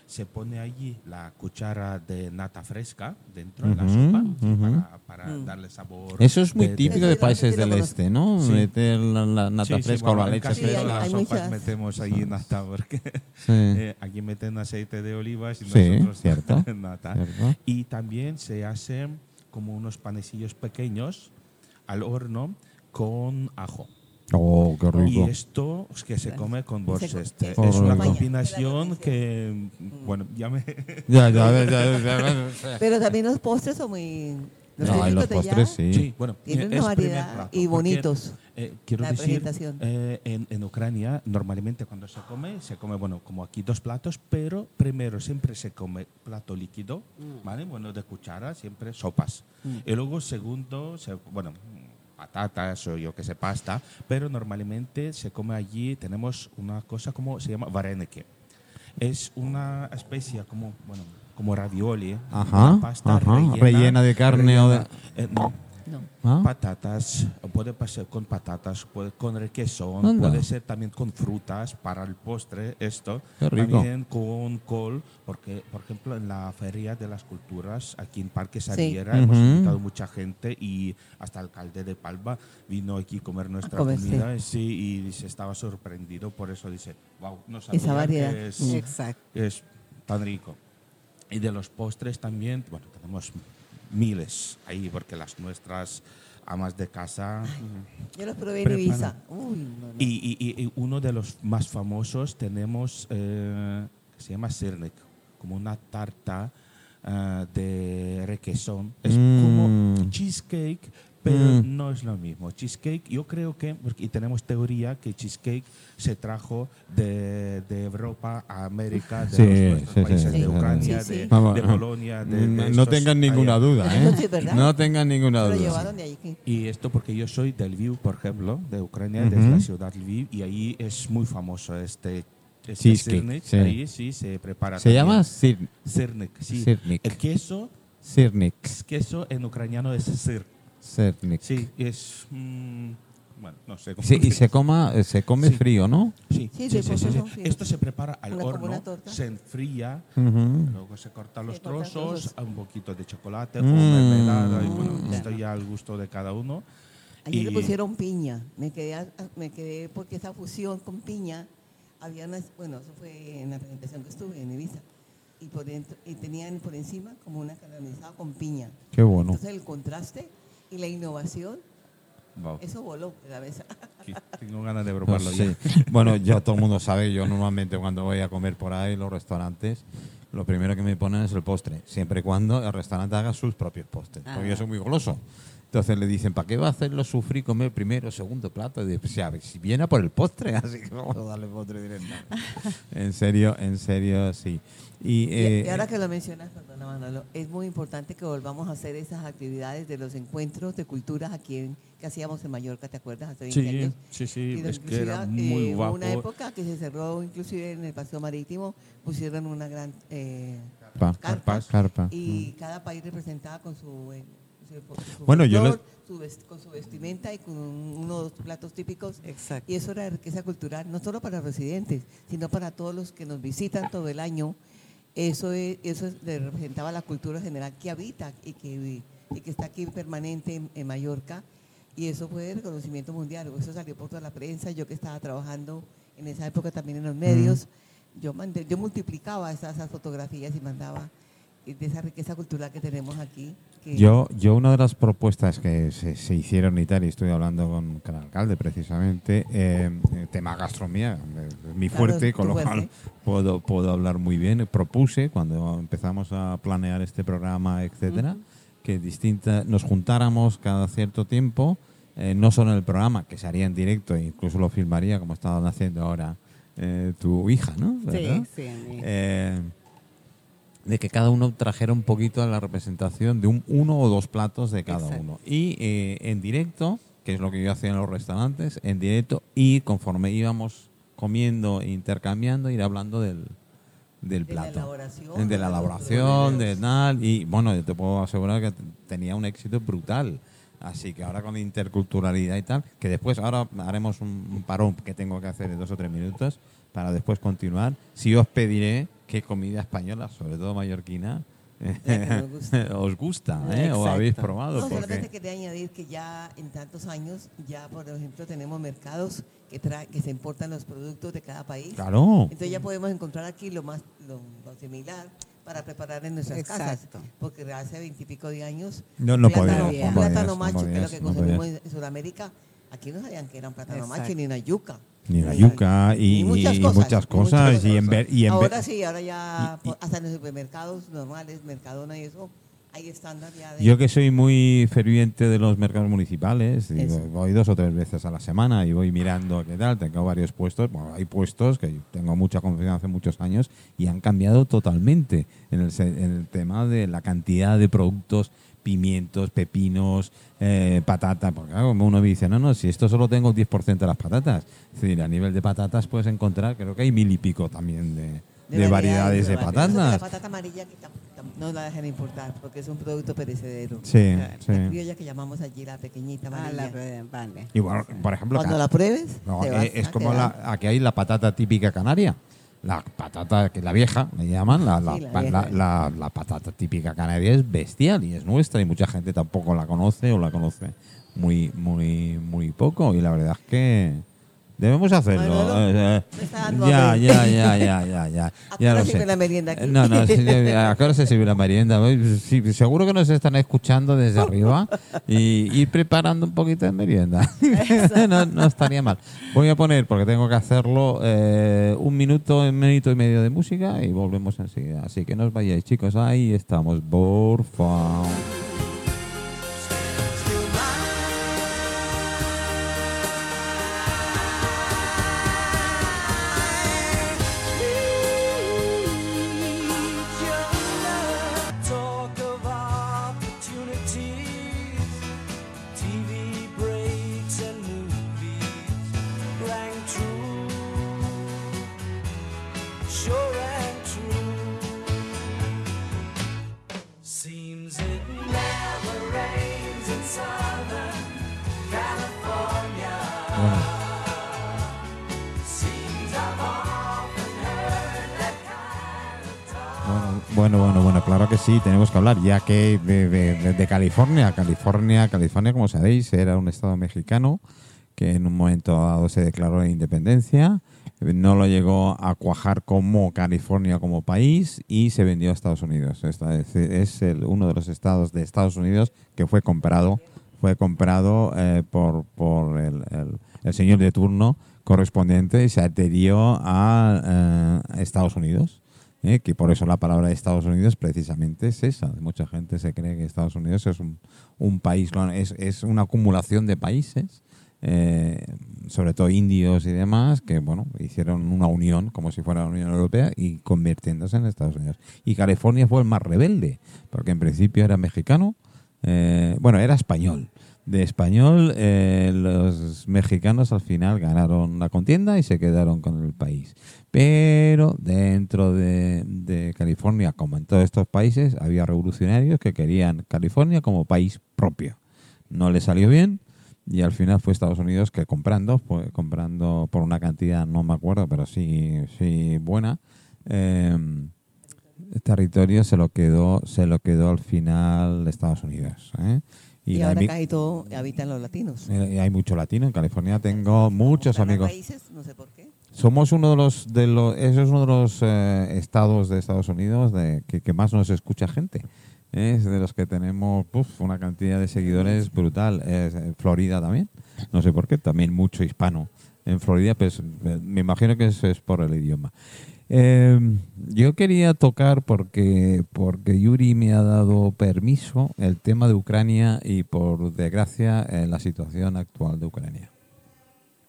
se pone allí la cuchara de nata fresca dentro de la Ujú, sopa ujú. para, para Mm. darle sabor. Eso es muy de- típico de yo países del este, ¿no? Sí. Meter la, la nata Sí, sí, fresca o bueno, la en leche Sí, fresca. las sopas muchas. metemos allí nata porque Sí, (laughs) eh, aquí meten aceite de olivas y Sí, nosotros (laughs) cierto. nata. ¿cierto? Y también se hacen como unos panecillos pequeños al horno con ajo. Oh, qué Y rico. esto es que se come con se- Es una combinación que, bueno, ya me... (laughs) Ya, ya, ya, ya. Pero también los postres son muy... Los No, y los postres sí. Sí, bueno, Tienen una variedad y porque, bonitos. eh, quiero La decir, eh, en, en Ucrania normalmente cuando se come, se come, bueno, como aquí dos platos, pero primero siempre se come plato líquido, ¿vale? Bueno, de cuchara, siempre sopas. Y luego segundo, se, bueno, patatas o yo que sé, pasta, pero normalmente se come allí, tenemos una cosa como se llama varenike. Es una especie como, bueno, como ravioli. Ajá, una pasta ajá, rellena de carne o de- eh, no, No. ¿Ah? patatas, puede ser con patatas, puede con requesón, Anda. puede ser también con frutas para el postre, esto, Qué rico. también con col, porque por ejemplo en la Feria de las Culturas aquí en Parque Sariera hemos Ujú. invitado mucha gente y hasta el alcalde de Palma vino aquí a comer nuestra comer, sí. comida sí, y dice, estaba sorprendido, por eso dice, wow, no sabía Esa variedad. que es. Exacto. es tan rico. Y de los postres también, bueno, tenemos miles ahí, porque las nuestras amas de casa... Yo los probé en. Ibiza. Uy, no, no. Y, y- y uno de los más famosos tenemos, eh, que se llama Sirnik, como una tarta ah, de requesón. Es Mm. como cheesecake, pero Mm. no es lo mismo. Cheesecake, yo creo que, y tenemos teoría que cheesecake se trajo de, de Europa a América, de Sí, los nuestros sí, países sí, de Ucrania, sí. Sí, de, sí. Vamos, de Polonia, de, de no estos tengan ninguna allá. duda, ¿eh? No tengan ninguna Lo duda. llevaron de allí. Y esto porque yo soy del Lviv, por ejemplo, de Ucrania, de la ciudad Lviv, y ahí es muy famoso este, este Cheesecake, sirnik. sí. Ahí sí se prepara. Se también. llama sir, sirnik. Sí. Sirnik. El queso, Sirnik. queso en ucraniano es sir. Sirnik. Sí, es. mm, bueno, no sé cómo. Sí, y se, coma, eh, se come Sí. frío, ¿no? Sí, Sí, sí. Esto se prepara al Una- horno, se enfría, Ujú. luego se cortan los trozos, un poquito de chocolate o Mm. mermelada, y bueno, Mm. esto ya al gusto de cada uno. Allí le Y- pusieron piña. Me quedé, me quedé porque esa fusión con piña, había una, bueno, eso fue en la presentación que estuve en Ibiza. Y, por dentro, y tenían por encima como una caramelizada con piña. Qué bueno. Entonces el contraste y la innovación, Wow, eso voló de la mesa. (laughs) tengo ganas de probarlo ya. sí. Bueno, ya (laughs) todo el mundo sabe, yo normalmente cuando voy a comer por ahí, los restaurantes, lo primero que me ponen es el postre, siempre y cuando el restaurante haga sus propios postres, porque yo soy muy goloso. Entonces le dicen, ¿para qué va a hacerlo sufrir comer primero, segundo plato? Y ver, si viene a por el postre, (laughs) así que vamos a darle postre directamente. (laughs) en serio, en serio, sí. Y, eh, y ahora que lo mencionas, perdona Manolo, es muy importante que volvamos a hacer esas actividades de los encuentros de culturas aquí en, que hacíamos en Mallorca, ¿te acuerdas? Hace 20 Sí, años. sí, sí, es que era inclusive, muy eh, guapo. una época que se cerró inclusive en el paseo marítimo, pusieron una gran eh, pa- carpa, carpa. y cada país representaba con su, eh, su Bueno, yo con su vestimenta y con un- unos platos típicos. Exacto. Y eso era riqueza cultural, no solo para residentes, sino para todos los que nos visitan todo el año. Eso, es- eso es- le representaba la cultura general que habita y que, y que está aquí permanente en, en Mallorca. Y eso fue de reconocimiento mundial. Eso salió por toda la prensa. Yo que estaba trabajando en esa época también en los medios, yo, mandé, yo multiplicaba esas, esas fotografías y mandaba de esa riqueza cultural que tenemos aquí. que- Yo, yo una de las propuestas que se, se hicieron y tal, y estoy hablando con, con el alcalde precisamente, eh, tema gastronomía, mi fuerte, con lo fuerte. cual puedo, puedo hablar muy bien. Propuse cuando empezamos a planear este programa, etcétera, que distinta, nos juntáramos cada cierto tiempo, eh, no solo en el programa, que se haría en directo, e incluso lo filmaría como estaban haciendo ahora eh, tu hija, ¿no? ¿Verdad? Sí, sí. De que cada uno trajera un poquito a la representación de un uno o dos platos de cada Exacto. uno. Y eh, en directo, que es lo que yo hacía en los restaurantes, en directo y conforme íbamos comiendo e intercambiando, ir hablando del, del De la plato. elaboración, de la de elaboración, de tal. Y bueno, yo te puedo asegurar que tenía un éxito brutal. Así que ahora con interculturalidad y tal, que después ahora haremos un, un parón que tengo que hacer de dos o tres minutos para después continuar. Sí os pediré que comida española, sobre todo mallorquina, gusta. (laughs) os gusta, ¿eh? O habéis probado. No, solamente porque quería añadir que ya en tantos años, ya por ejemplo tenemos mercados que, tra que se importan los productos de cada país. Claro. Entonces ya podemos encontrar aquí lo más lo, lo similar para preparar en nuestras Exacto. casas. Porque hace veintipico de años, No, no plátano, podías, no un podías, plátano no macho, que es lo que no consumimos en Sudamérica, Aquí no sabían que era un plátano Exacto. macho ni una yuca. Ni la yuca y, Y muchas y cosas, muchas y cosas. muchas Y en cosas. ver- y en ver- ahora sí, ahora ya, hasta en los supermercados normales, Mercadona y eso, hay estándar ya de... Yo que soy muy ferviente de los mercados municipales, voy dos o tres veces a la semana y voy mirando qué tal, tengo varios puestos, bueno, hay puestos que tengo mucha confianza hace muchos años y han cambiado totalmente en el, en el tema de la cantidad de productos, pimientos, pepinos, eh, patata, porque claro, como uno me dice, no, no, si esto solo tengo el 10% de las patatas, es decir, a nivel de patatas puedes encontrar, creo que hay mil y pico también de, de variedades de que La patatas. patata amarilla que tam- tam- no la dejan importar porque es un producto perecedero. Sí, La sí. criolla que llamamos allí la pequeñita Ah, la, vale. Y bueno, por ejemplo, Cuando la pruebes, No, te vas es a como quedar- la, aquí hay la patata típica canaria. La patata, que la vieja, le llaman, Sí, la- la patata típica canaria es bestial y es nuestra y mucha gente tampoco la conoce o la conoce muy, muy, muy poco y la verdad es que debemos hacerlo. Manolo, dando ya, ya, ya, ya, ya, (laughs) ya. ¿A qué ya hora lo sirve sé. la merienda aquí? No, no, (laughs) ¿a qué hora se sirve la merienda? Sí, seguro que nos están escuchando desde arriba y ir preparando un poquito de merienda. (laughs) no, no estaría mal. Voy a poner, porque tengo que hacerlo, eh, un minuto, un minuto y medio de música y volvemos enseguida. Así que no os vayáis, chicos. Ahí estamos, por favor. Ya que de, de- de California, California, California, como sabéis, era un estado mexicano que en un momento dado se declaró la independencia, no lo llegó a cuajar como California como país y se vendió a Estados Unidos. Esta es, el- uno de los estados de Estados Unidos que fue comprado, fue comprado eh, por, por el, el- señor de turno correspondiente y se adherió a eh, Estados Unidos. ¿Eh? que por eso la palabra de Estados Unidos precisamente es esa. Mucha gente se cree que Estados Unidos es un, un país, es, es una acumulación de países, eh, sobre todo indios y demás, que bueno, hicieron una unión, como si fuera la Unión Europea, y convirtiéndose en Estados Unidos. Y California fue el más rebelde, porque en principio era mexicano, eh, bueno, era español. De español, eh, los mexicanos al final ganaron la contienda y se quedaron con el país. Pero dentro de, California, como en todos estos países, había revolucionarios que querían California como país propio. No le salió bien y al final fue Estados Unidos que comprando, fue comprando por una cantidad, no me acuerdo, pero sí, sí buena, eh, territorio se lo quedó, se lo quedó al final Estados Unidos. ¿eh? Y, la ahora casi todo habitan los latinos. hay mucho latino en California. Tengo muchos amigos. raíces, no sé por qué. Somos uno de los, de los, eso es uno de los eh, estados de Estados Unidos de, que, que más nos escucha gente. ¿eh? Es de los que tenemos una cantidad de seguidores brutal. Eh, Florida también. No sé por qué. También mucho hispano en Florida, pues eh, me imagino que eso es por el idioma. Eh, yo quería tocar porque, porque Yuri me ha dado permiso el tema de Ucrania y por desgracia eh, la situación actual de Ucrania.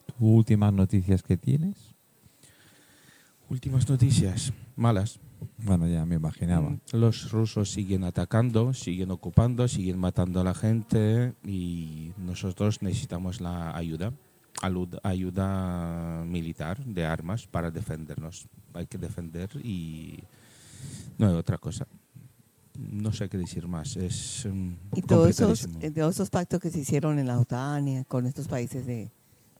¿Tú últimas noticias que tienes? Últimas noticias, malas. Bueno, ya me imaginaba. Mm, Los rusos siguen atacando, siguen ocupando, siguen matando a la gente y nosotros necesitamos la ayuda, ayuda militar de armas para defendernos. Hay que defender y no hay otra cosa. No sé qué decir más. Es mm, Y todos esos, eh, todos esos pactos que se hicieron en la OTAN y con estos países de,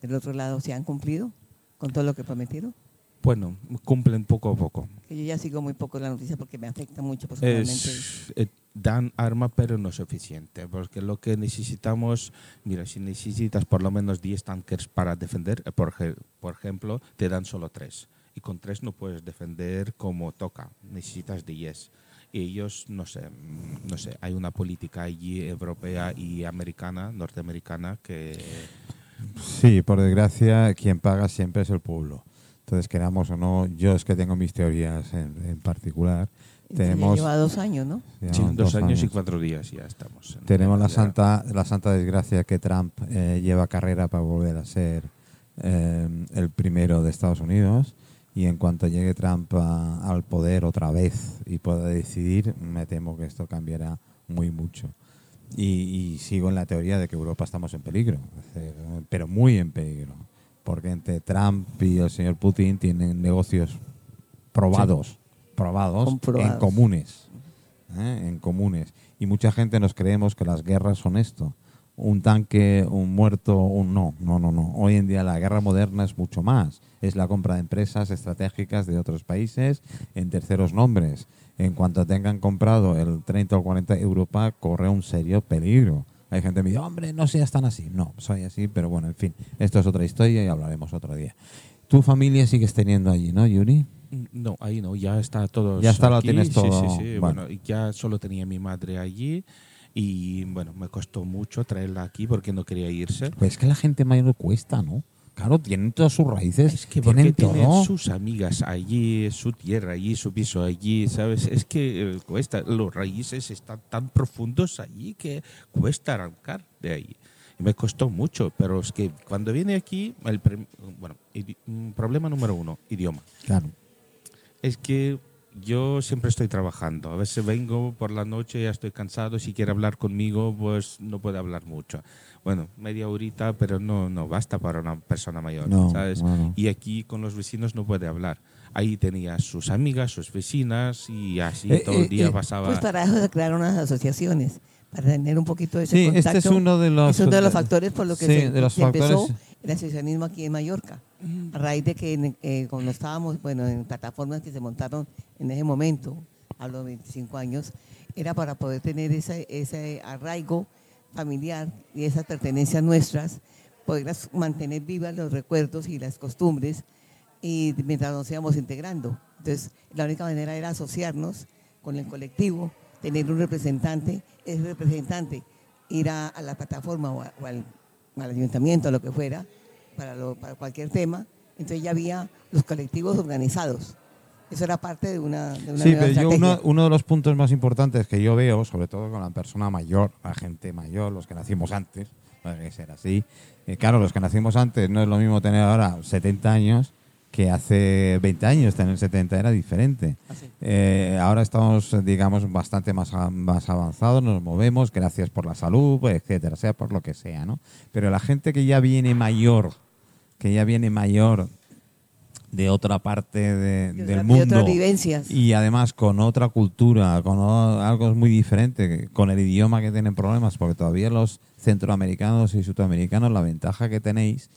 del otro lado, ¿se han cumplido con todo lo que prometieron? Bueno, cumplen poco a poco. Yo ya sigo muy poco la noticia porque me afecta mucho personalmente. Es, eh, dan arma, pero no es suficiente, porque lo que necesitamos, mira, si necesitas por lo menos 10 tanques para defender, eh, por, por ejemplo, te dan solo 3. Y con 3 no puedes defender como toca, necesitas 10. Y ellos, no sé, no sé, hay una política allí europea y americana, norteamericana, que Sí, por desgracia, quien paga siempre es el pueblo. Entonces, queramos o no, yo es que tengo mis teorías en, en particular. Tenemos, lleva dos años, ¿no? Sí, dos, años, y cuatro días ya estamos. en- Tenemos en la santa, la santa desgracia que Trump eh, lleva carrera para volver a ser eh, el primero de Estados Unidos y en cuanto llegue Trump a- al poder otra vez y pueda decidir, me temo que esto cambiará muy mucho. Y, y sigo en la teoría de que Europa estamos en peligro, pero muy en peligro, porque entre Trump y el señor Putin tienen negocios probados, probados, en comunes, ¿eh? en comunes. Y mucha gente nos creemos que las guerras son esto, un tanque, un muerto, un no, no, no, no. Hoy en día la guerra moderna es mucho más, es la compra de empresas estratégicas de otros países en terceros nombres. En cuanto tengan comprado el 30 o 40, Europa corre un serio peligro. Hay gente que me dice, hombre, no seas tan así. No, soy así, pero bueno, en fin, esto es otra historia y hablaremos otro día. Tu familia sigues teniendo allí, ¿no, Yuri? Mm, No, ahí no, ya está todo. Ya está, lo aquí. tienes Sí, todo, Sí, sí, bueno. bueno. ya solo tenía mi madre allí y bueno, me costó mucho traerla aquí porque no quería irse. Pues es que la gente mayor cuesta, ¿no? Claro, tienen todas sus raíces, Es que tienen tiene todo. sus amigas allí, su tierra allí, su piso allí, ¿sabes? Es que eh, cuesta, los raíces están tan profundos allí que cuesta arrancar de ahí. Y me costó mucho, pero es que cuando viene aquí, el bueno, mm, problema número uno, idioma. Claro. Es que yo siempre estoy trabajando. A veces vengo por la noche, ya estoy cansado. Si quiere hablar conmigo, pues no puede hablar mucho. Bueno, media horita, pero no, no basta para una persona mayor, No, ¿sabes? no, no. Y aquí con los vecinos no puede hablar. Ahí tenía sus amigas, sus vecinas y así Eh, todo eh, el día eh, pasaba. Pues para eso se crearon unas asociaciones, para tener un poquito de ese Sí, contacto. este es uno de los, Es uno de los factores por lo que Sí, se, de los se empezó el asociacionismo aquí en Mallorca. A raíz de que eh, cuando estábamos bueno, en plataformas que se montaron en ese momento, a los 25 años, era para poder tener ese, ese arraigo familiar y esas pertenencias nuestras, poderlas mantener vivas los recuerdos y las costumbres y mientras nos íbamos integrando. Entonces, la única manera era asociarnos con el colectivo, tener un representante, ese representante ir a, la plataforma o, o al, al ayuntamiento, a lo que fuera, para, lo- para cualquier tema. Entonces ya había los colectivos organizados. Eso era parte de una, de una Sí, nueva pero yo uno, uno de los puntos más importantes que yo veo, sobre todo con la persona mayor, la gente mayor, los que nacimos antes, tiene que ser así. eh, claro, los que nacimos antes no es lo mismo tener ahora 70 años que hace 20 años tener 70 era diferente. Eh, ahora estamos, digamos, bastante más, más avanzados, nos movemos, gracias por la salud, pues, etcétera, sea por lo que sea, ¿no? Pero la gente que ya viene mayor, que ya viene mayor de otra parte de- De del otra- de mundo otras vivencias. y además con otra cultura, con o- algo muy diferente, con el idioma que tienen problemas, porque todavía los centroamericanos y sudamericanos, la ventaja que tenéis,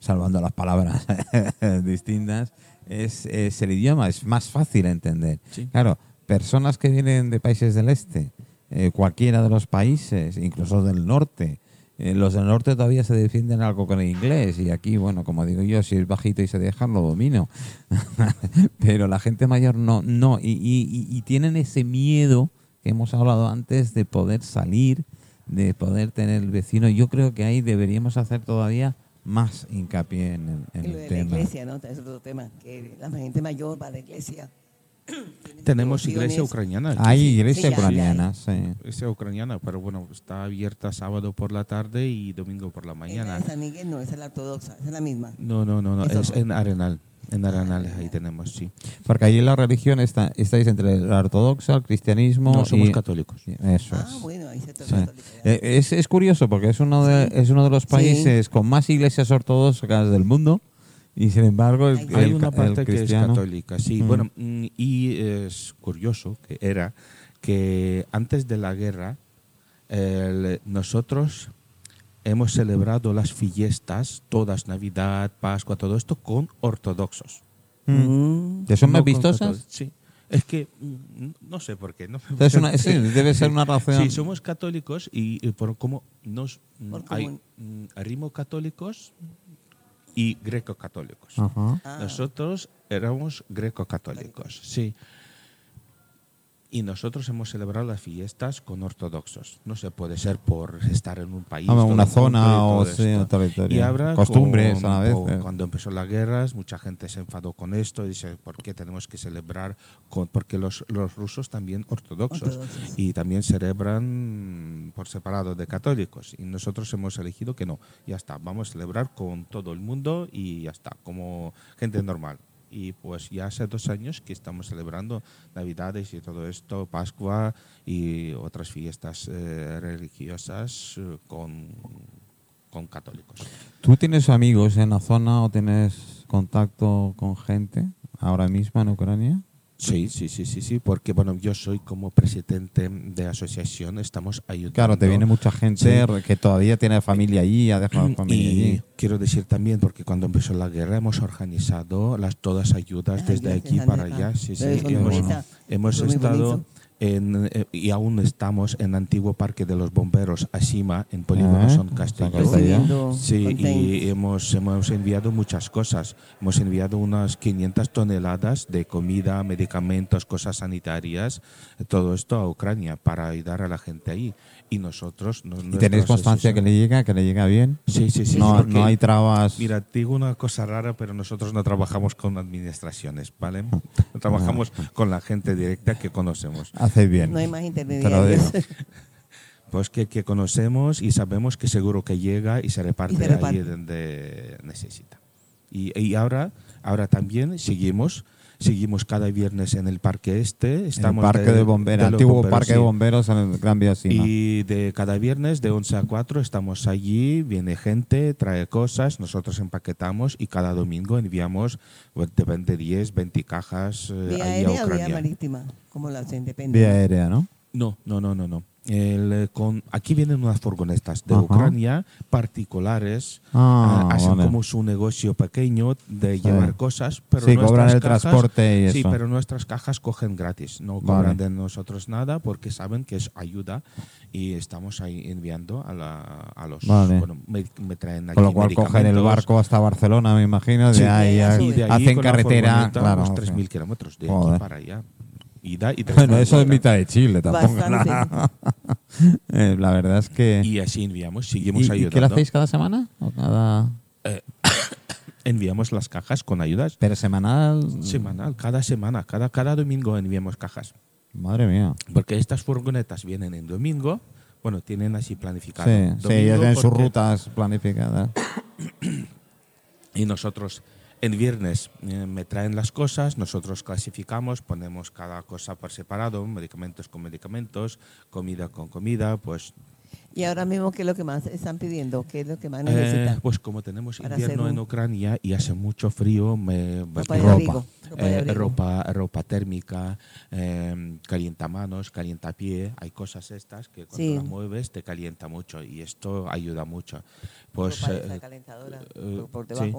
salvando las palabras (laughs) distintas, es, es el idioma, es más fácil entender. Sí. Claro, personas que vienen de países del este, eh, cualquiera de los países, incluso del norte, eh, los del norte todavía se defienden algo con el inglés y aquí, bueno, como digo yo, si es bajito y se dejan, lo domino. (laughs) Pero la gente mayor no, no, y, y- tienen ese miedo que hemos hablado antes de poder salir, de poder tener el vecino. Yo creo que ahí deberíamos hacer todavía más hincapié en el, en Y lo el de la tema. iglesia, ¿no? Es otro tema, que la gente mayor va a la iglesia. Tenemos iglesia ucraniana. Hay Sí, iglesia sí, ucraniana, sí. Iglesia ucraniana, pero bueno, está abierta sábado por la tarde y domingo por la En mañana. de San Miguel no, esa es la ortodoxa, esa es la misma. No, no, no, no, es en Arenal. En Arenal ya, ahí tenemos, sí. Porque allí la religión está, estáis entre la ortodoxa, el cristianismo No, somos y... católicos. Eso Ah, es. bueno, ahí se Sí. Eh, es, es curioso porque es uno de, es uno de los países con más iglesias ortodoxas del mundo y sin embargo el, Hay el- una el parte que es católica, sí. Mm. Bueno, mm, y es curioso que era que antes de la guerra el- nosotros hemos celebrado las fiestas, todas Navidad, Pascua, todo esto con ortodoxos. Mm. Mm. ¿Que son No más vistosas? católicos. Sí. Es que mm, no sé por qué. No me Entonces, una- sí, debe ser una razón. Sí, somos católicos y, y por cómo nos Por hay común. mm, rimo-católicos y greco-católicos. Ah. Nosotros éramos greco-católicos, sí. Y nosotros hemos celebrado las fiestas con ortodoxos. No se puede ser por estar en un país. Ah, una zona o un territorio. Y Costumbres con- a la vez. con- eh. cuando empezó las guerras, mucha gente se enfadó con esto y dice, ¿por qué tenemos que celebrar? Con, porque los, los rusos también ortodoxos, Ortodoxos. y también celebran por separado de católicos. Y nosotros hemos elegido que no, ya está, vamos a celebrar con todo el mundo y ya está, como gente normal. Y pues ya hace dos años que estamos celebrando Navidades y todo esto, Pascua y otras fiestas eh, religiosas eh, con, con católicos. ¿Tú tienes amigos en la zona o tienes contacto con gente ahora mismo en Ucrania? Sí, sí, sí, sí, sí, porque bueno, yo soy como presidente de asociación, estamos ayudando. Claro, te viene mucha gente Sí. que todavía tiene familia allí, ha dejado familia Y allí. quiero decir también, porque cuando empezó la guerra hemos organizado las todas ayudas Las desde aquí para allá. Sí, sí, hemos, hemos estado bonito. En, eh, y aún estamos en antiguo parque de los bomberos, Asima, en Polígono Ah, Son San Castelló. Recibiendo Sí, y hemos, hemos enviado muchas cosas. Hemos enviado unas 500 toneladas de comida, medicamentos, cosas sanitarias, todo esto a Ucrania para ayudar a la gente ahí. Y nosotros... no- ¿Y tenéis constancia que le llega, que le llega bien? Sí, sí, sí. no, porque- no hay trabas. Mira, te digo una cosa rara, pero nosotros no trabajamos con administraciones, ¿vale? trabajamos con la gente directa que conocemos. Hacéis bien. No hay más Te lo intermediarios. digo. (laughs) Pues que, que conocemos y sabemos que seguro que llega y se reparte, Y se reparte. ahí donde necesita. Y, y ahora, ahora también seguimos, seguimos cada viernes en el parque este. En el Estamos parque de, bomberos, los antiguo bomberos, parque de sí. bomberos en el Gran Vía Sima. Y de cada viernes de 11 a 4 estamos allí, viene gente, trae cosas, nosotros empaquetamos y cada domingo enviamos de 20, 10, 20 cajas eh, ¿Vía ahí a aérea o vía Ucrania. marítima? Como la hacen, depende. Vía aérea, ¿no? No, no, no, no, no. El, eh, con, aquí vienen unas furgonetas de Ajá. Ucrania particulares. Ah, ah, hacen vale. como su negocio pequeño de Sí. llevar cosas, pero Sí, cobran el cajas- transporte y Sí, eso. pero nuestras cajas cogen gratis, no Vale. cobran de nosotros nada porque saben que es ayuda y estamos ahí enviando a, la, a los... Vale. Bueno, me, me traen aquí Con lo cual cogen el barco hasta Barcelona, me imagino, de Sí, ahí y de hacen carretera, claro. unos sí. 3.000 kilómetros de Joder. aquí para allá. Ida y Bueno, eso es mitad de Chile tampoco. Bastante. (laughs) Eh, la verdad es que... Y así enviamos, seguimos ¿Y- y ayudando. qué lo hacéis cada semana? ¿O cada... (coughs) Enviamos las cajas con ayudas ¿Pero semanal? semanal, cada semana, cada, cada domingo enviamos cajas. Madre mía. Porque estas furgonetas vienen en domingo, bueno, tienen así planificado. Sí, sí, ellos tienen sus rutas planificadas. (coughs) Y nosotros el viernes eh, me traen las cosas, nosotros clasificamos, ponemos cada cosa por separado, medicamentos con medicamentos, comida con comida, pues Y ahora mismo, ¿qué es lo que más están pidiendo? ¿Qué es lo que más Eh, necesitan? pues como tenemos invierno hacer en un- Ucrania y hace mucho frío, me, me Ropa ropa. Eh, ropa, ropa térmica, eh, calientamanos, calientapié, hay cosas estas que cuando Sí. las mueves te calienta mucho y esto ayuda mucho. Pues Ropa eh, calentadora eh, por, por sí.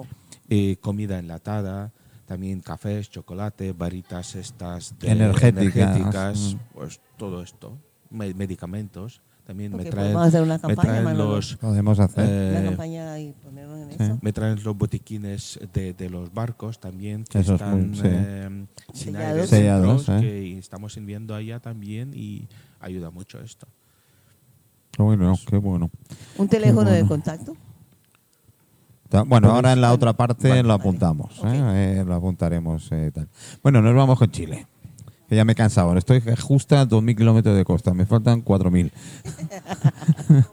Eh, comida enlatada, también cafés, chocolate, varitas estas de- Energéticas. energéticas, Mm. pues todo esto, Me- medicamentos. También me Porque traen, podemos hacer una me campaña, traen los Podemos hacer. eh, Una campaña y ponernos en sí. eso. me traen los botiquines de, de los barcos también que están muy- sí. eh, sin Sellados. aire Sellados, dentro, ¿eh? que estamos enviando allá también y ayuda mucho esto. Qué bueno, qué bueno. Un teléfono de bueno. contacto. Bueno, ahora en la otra parte Vale. lo apuntamos, Vale, ¿eh? Eh, lo apuntaremos. eh, tal. Bueno, nos vamos con Chile. Que ya me he cansado. Estoy justo a 2.000 kilómetros de costa. Me faltan 4.000. (laughs)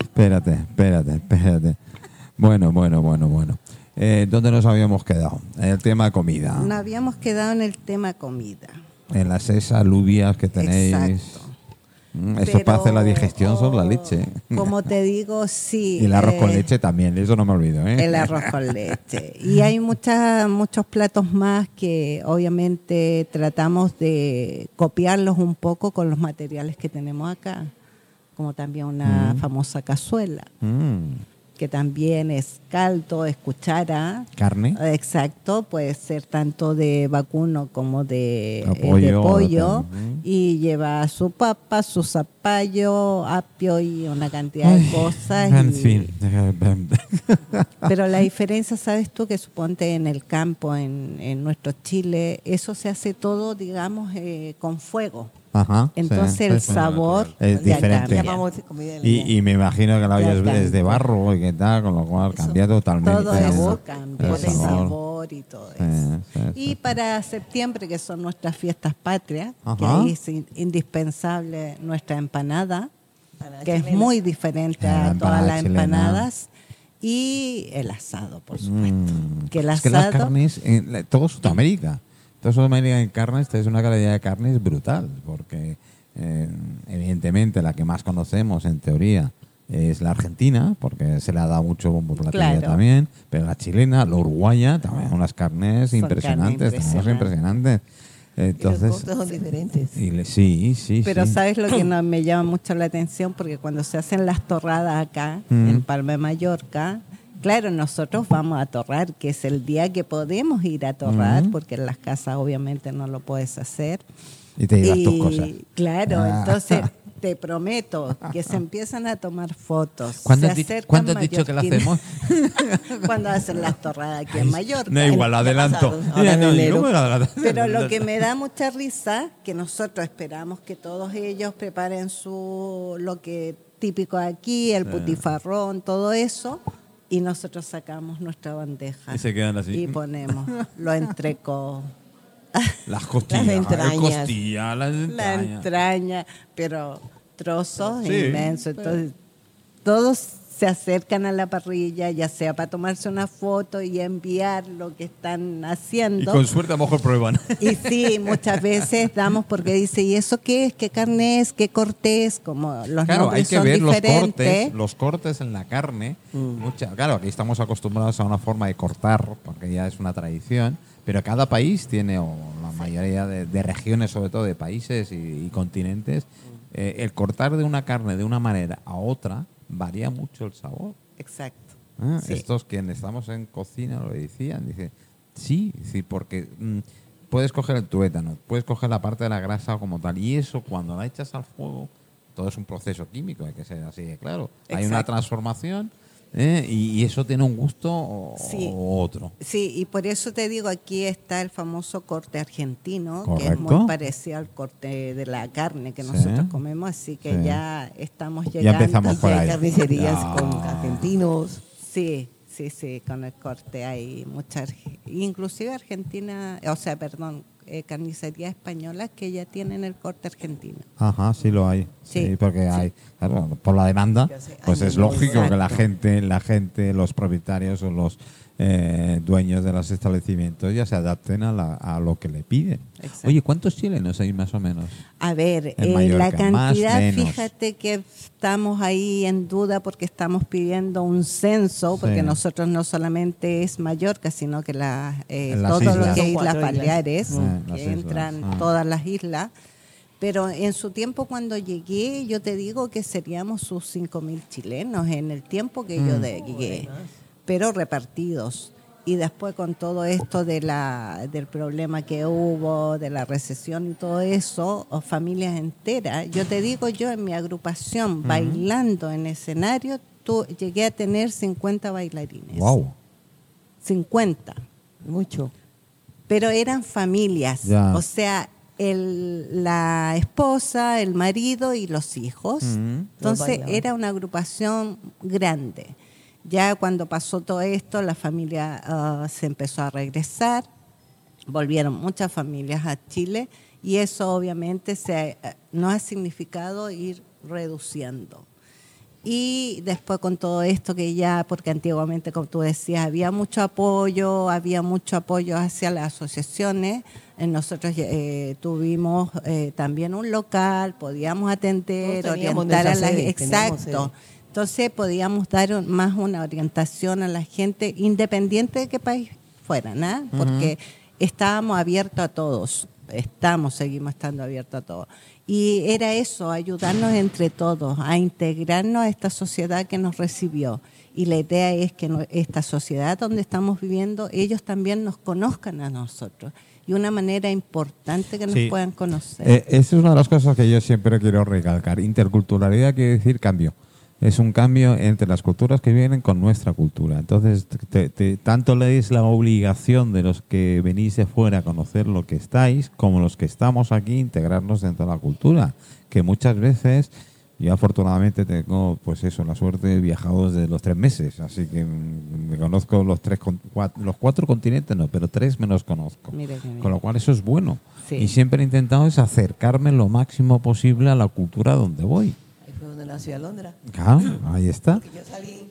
espérate, espérate, espérate. Bueno, bueno, bueno, bueno. Eh, ¿Dónde nos habíamos quedado? En el tema comida. Nos habíamos quedado en el tema comida. En las esas alubias que tenéis. Exacto. Mm, Eso Pero, para hacer la digestión son la leche. Como te (laughs) digo, sí. Y el arroz con eh, leche también, eso no me olvido. ¿eh? El arroz con leche. Y hay muchas, muchos platos más que obviamente tratamos de copiarlos un poco con los materiales que tenemos acá, como también una Mm. famosa cazuela. Mm. Que también es caldo, es cuchara. Carne. Exacto, puede ser tanto de vacuno como de, eh, de pollo, y lleva su papa, su zapallo, apio y una cantidad de cosas. En y- fin. (laughs) Pero la diferencia, sabes tú, que suponte en el campo, en, en nuestro Chile, eso se hace todo, digamos, eh, con fuego. Ajá. Entonces sí, el sí. sabor Es ya diferente. cambia. Y, y me imagino que la olla es, de barro y que tal, con lo cual cambia totalmente. Todo el- eso el cambia, el sabor y todo Sí, eso. sí, Y sí. para septiembre, que son nuestras fiestas patrias, que ahí es in- indispensable nuestra empanada, Para que es muy diferente la a empanada todas las chilena. empanadas, y el asado, por supuesto. Mm, Que el es que las asado- carnes, en la- todo Sudamérica, todo Sudamérica en carnes es una calidad de carnes brutal, porque eh, evidentemente la que más conocemos en teoría es la argentina, porque se le ha dado mucho bombo platillo Claro. también, pero la chilena, la uruguaya, también unas carnes Son impresionantes, carnes tenemos impresionantes. Y los Entonces, cortes son diferentes. y le- sí, sí, Pero sí. sabes lo que (clears throat) no, me llama mucho la atención, porque cuando se hacen las torradas acá, Mm. en Palma de Mallorca, claro, nosotros vamos a torrar, que es el día que podemos ir a torrar, porque en las casas obviamente no lo puedes hacer. Y te llevas tus Y, cosas. Claro, Ah. entonces (laughs) te prometo que se empiezan a tomar fotos. ¿Cuándo has, di- acercan cuándo has dicho que la hacemos? (laughs) cuando hacen las torradas aquí en Mallorca. No, igual, adelanto. Pero lo (laughs) que me da mucha risa, que nosotros esperamos que todos ellos preparen su lo que típico aquí, el putifarrón, todo eso, y nosotros sacamos nuestra bandeja Y se quedan así. y ponemos lo entrecó, (laughs) Las costillas, Las entrañas. las costillas, las la entrañas. entraña, pero trozos Sí. inmensos. Entonces, todos se acercan a la parrilla, ya sea para tomarse una foto y enviar lo que están Y haciendo. con suerte a lo mejor prueban. (laughs) Y sí, muchas veces damos porque dice, ¿y eso qué es? ¿Qué carne es? ¿Qué corte es? Como los Claro, hay que son ver los cortes, los cortes en la carne. Mucha, claro, aquí estamos acostumbrados a una forma de cortar, porque ya es una tradición, pero cada país tiene, o la mayoría de, de regiones, sobre todo de países y, y continentes, eh, el cortar de una carne de una manera a otra varía mucho el sabor. Exacto. Ah, Sí. Estos quienes estamos en cocina lo decían, dice, sí, sí, porque mm, puedes coger el tuétano, puedes coger la parte de la grasa como tal, y eso cuando la echas al fuego, todo es un proceso químico, hay que ser así de claro. Hay una transformación ¿eh? y, y eso tiene un gusto o, Sí. o otro. Sí, y por eso te digo, aquí está el famoso corte argentino, que es muy parecido al corte de la carne que Sí. nosotros comemos, así que Sí. ya estamos Ya llegando. empezamos por Ya ahí. hay carnicerías Ya. con argentinos. Sí, sí, sí, con el corte hay mucha, inclusive Argentina, o sea, perdón, eh, carnicerías españolas que ya tienen el corte argentino. Ajá, sí lo hay. Sí, Sí, porque sí. hay, claro, por la demanda, pues es lógico que la gente, la gente, los propietarios o los eh, dueños de los establecimientos ya se adapten a, la- a lo que le piden. Exacto. Oye, ¿cuántos chilenos hay más o menos? A ver, eh, la cantidad, fíjate que estamos ahí en duda porque estamos pidiendo un censo, porque Sí. nosotros no solamente es Mallorca, sino que la, eh, todo lo islas. que es. Baleares, Ah, que islas, entran ah. todas las islas. Pero en su tiempo cuando llegué, yo te digo que seríamos sus 5.000 chilenos en el tiempo que yo Mm. de- llegué, pero repartidos. Y después con todo esto de la, del problema que hubo, de la recesión y todo eso, o familias enteras, yo te digo yo en mi agrupación, bailando en escenario, tú, llegué a tener 50 bailarines. Wow. 50 Mucho. pero eran familias, o sea, el, la esposa, el marido y los hijos. Entonces era una agrupación grande. Ya cuando pasó todo esto, la familia ah, se empezó a regresar, volvieron muchas familias a Chile y eso obviamente se, eh, nos ha significado ir reduciendo. Y después con todo esto que ya, porque antiguamente, como tú decías, había mucho apoyo, había mucho apoyo hacia las asociaciones. Eh, Nosotros eh, tuvimos eh, también un local, podíamos atender, orientar a nuestra la sede, teníamos Exacto. Entonces podíamos dar un- más una orientación a la gente, independiente de qué país fueran, ¿ah? porque estábamos abiertos a todos. estamos, seguimos estando abiertos a todo. Y era eso, ayudarnos entre todos, a integrarnos a esta sociedad que nos recibió. Y la idea es que esta sociedad donde estamos viviendo, ellos también nos conozcan a nosotros. Y una manera importante que nos Sí. puedan conocer. Eh, esa es una de las cosas que yo siempre quiero recalcar. Interculturalidad quiere decir cambio. Es un cambio entre las culturas que vienen con nuestra cultura. Entonces, te- te- tanto le es la obligación de los que venís de fuera a conocer lo que estáis, como los que estamos aquí, integrarnos dentro de la cultura. Que muchas veces, yo afortunadamente tengo, pues eso, la suerte de viajado desde los tres meses. Así que me conozco los, tres, con- cuat- los cuatro continentes, no, pero tres me los conozco. Con lo cual eso es bueno. Sí. Y siempre he intentado es acercarme lo máximo posible a la cultura donde voy. A Londra. Claro, ahí está. Porque yo salí,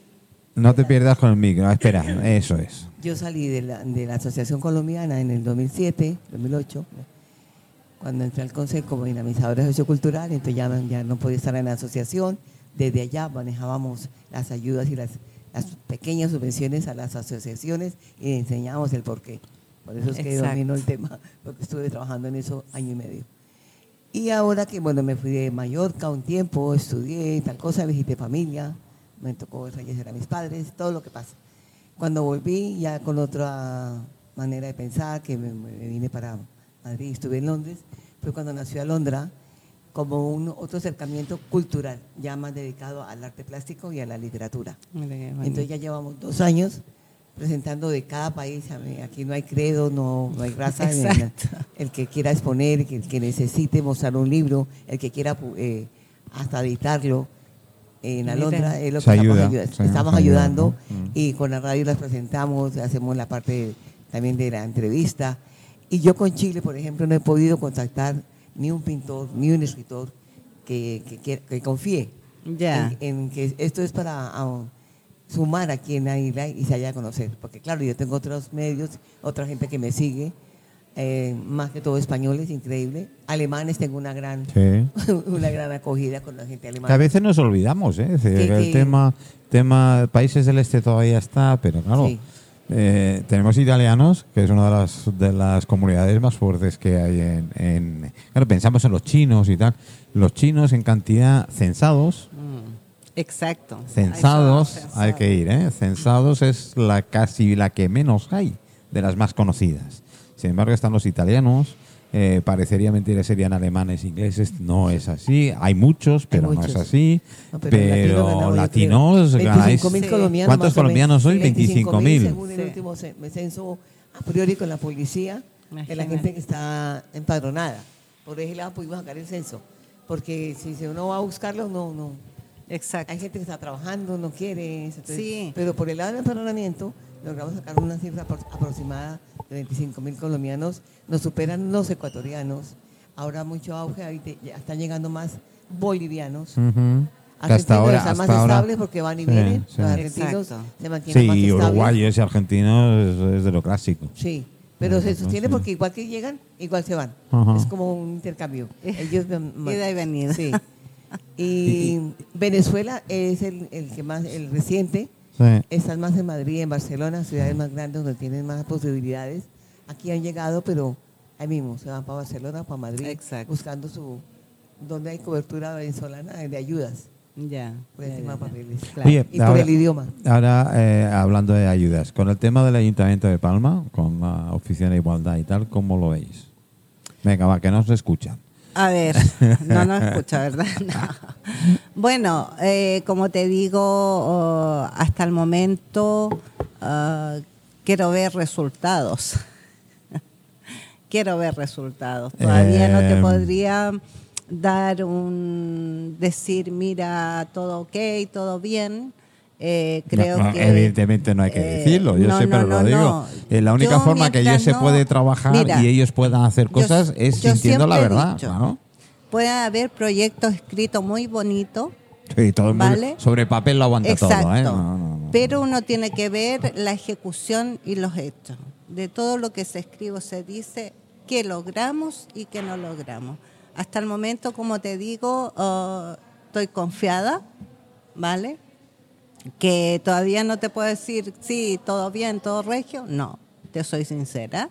No te pierdas con el micro. Ah, Espera, (coughs) eso es. yo salí de la, de la Asociación Colombiana en el 2007, 2008, cuando entré al Consejo como dinamizadora sociocultural, entonces ya, ya no podía estar en la asociación. Desde allá manejábamos las ayudas y las, las pequeñas subvenciones a las asociaciones y enseñábamos el porqué. Por eso es que Exacto. domino el tema, porque estuve trabajando en eso año y medio. Y ahora que, bueno, me fui de Mallorca un tiempo, estudié tal cosa, visité familia, me tocó fallecer a mis padres, todo lo que pasa. Cuando volví, ya con otra manera de pensar, que me, me vine para Madrid, estuve en Londres, fue cuando nació Alondra, como un otro acercamiento cultural, ya más dedicado al arte plástico y a la literatura. Entonces ya llevamos dos años presentando de cada país. Aquí no hay credo, no, no hay raza. El que quiera exponer, el que, el que necesite mostrar un libro, el que quiera pu- eh, hasta editarlo. En. Alondra es lo que estamos, estamos ayuda, ayudando ¿no? Mm. y con la radio las presentamos, hacemos la parte también de la entrevista. Y yo con Chile, por ejemplo, no he podido contactar ni un pintor, ni un escritor que, que, que- que confíe Ya. en, en que esto es para ah, sumar aquí en la isla y se haya a conocer. Porque claro, yo tengo otros medios, otra gente que me sigue, eh, más que todo españoles, increíble. Alemanes tengo una gran, Sí. (laughs) una gran acogida con la gente Que a alemana. veces nos olvidamos, ¿eh? Que- el que- tema, tema países del este todavía está, pero claro, Sí. eh, tenemos italianos, que es una de las, de las comunidades más fuertes que hay en, en- Claro, pensamos en los chinos y tal. Los chinos en cantidad censados, Exacto. censados, hay que ir, ¿eh? Censados es la casi la que menos hay de las más conocidas. Sin embargo, están los italianos. eh, parecería mentira serían alemanes, ingleses. No es así. Hay muchos, pero no es así. No, pero el latino pero latinos ganáis. 25.000 Sí. colombianos. ¿Cuántos colombianos hoy? 25.000. según el Sí. último ce- censo a priori con la policía, de la gente que está empadronada. Por ese lado pudimos sacar el censo. Porque si se- uno va a buscarlo, no, no. Exacto. Hay gente que está trabajando, no quiere. entonces- Sí. Pero por el lado del empadronamiento, logramos sacar una cifra apro- aproximada de 25 mil colombianos. Nos superan los ecuatorianos. Ahora mucho auge, ya están llegando más bolivianos. Que Argentinos hasta ahora, están más ahora- estables porque van y Sí, vienen. sí. Los argentinos Exacto. se mantienen más Sí, estables. uruguayos y argentinos es, es de lo clásico. Sí, pero se sostiene sí. porque igual que llegan, igual se van. Ajá. Es como un intercambio. Ellos van- (laughs) Ida y venida. Sí. Y Venezuela es el, el que más, el reciente. Sí. Están más en Madrid, en Barcelona, ciudades más grandes donde tienen más posibilidades. Aquí han llegado, pero ahí mismo se van para Barcelona, para Madrid, Exacto. buscando su donde hay cobertura venezolana de ayudas Ya. por ya, de ya. papeles. Claro. Oye, Y por ahora- el idioma. Ahora, eh, hablando de ayudas, con el tema del Ayuntamiento de Palma, con la Oficina de Igualdad y tal, ¿cómo lo veis? Venga, va, que nos escuchan. A ver, no nos escucha, ¿verdad? (laughs) No. Bueno, eh, como te digo, oh, hasta el momento ah, quiero ver resultados. (laughs) quiero ver resultados. Todavía no te Em. podría dar un decir, mira, todo ok, todo bien. Eh, creo No, no, que evidentemente no hay que eh, decirlo, yo no, siempre lo digo. Eh, la única Yo forma que ellos se puede trabajar Mira, y ellos puedan hacer yo- cosas es yo sintiendo la verdad. dicho, claro. Puede haber proyectos escritos muy bonitos, Sí, todo ¿Vale? sobre papel lo aguanta Exacto. todo. ¿eh? Pero uno tiene que ver la ejecución y los hechos. De todo lo que se escribe o se dice, qué logramos y qué no logramos. Hasta el momento, como te digo, ah, estoy confiada, ¿vale? Que todavía no te puedo decir, sí, todo bien, todo regio. No, te soy sincera.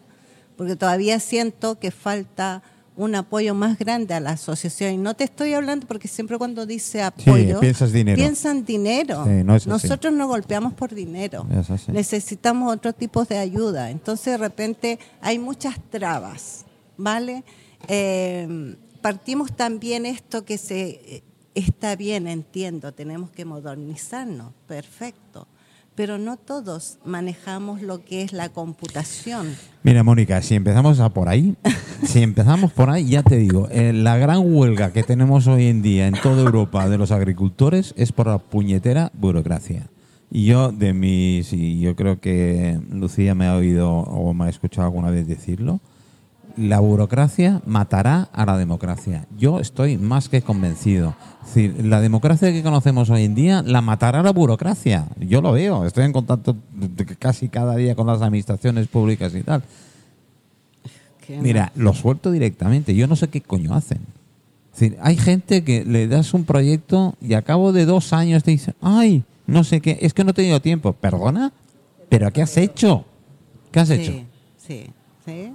porque todavía siento que falta un apoyo más grande a la asociación. Y no te estoy hablando porque siempre cuando dice apoyo, piensas dinero. piensan dinero. Sí, no. Nosotros no golpeamos por dinero. Necesitamos otro tipo de ayuda. Entonces, de repente, hay muchas trabas, ¿vale? Eh, partimos también esto que se está bien, entiendo, tenemos que modernizarnos, perfecto. Pero no todos manejamos lo que es la computación. Mira, Mónica, si empezamos a por ahí, (laughs) si empezamos por ahí, ya te digo, eh, la gran huelga que tenemos hoy en día en toda Europa de los agricultores es por la puñetera burocracia. Y yo, de mis, y yo creo que Lucía me ha oído o me ha escuchado alguna vez decirlo, la burocracia matará a la democracia. Yo estoy más que convencido. Es decir, la democracia que conocemos hoy en día la matará la burocracia. Yo lo veo, estoy en contacto casi cada día con las administraciones públicas y tal. Mira, lo suelto directamente. Yo no sé qué coño hacen. Es decir, hay gente que le das un proyecto y a cabo de dos años te dice, ay, no sé qué, es que no he tenido tiempo. ¿Perdona? ¿Pero qué has hecho? ¿Qué has hecho? Sí, sí, sí.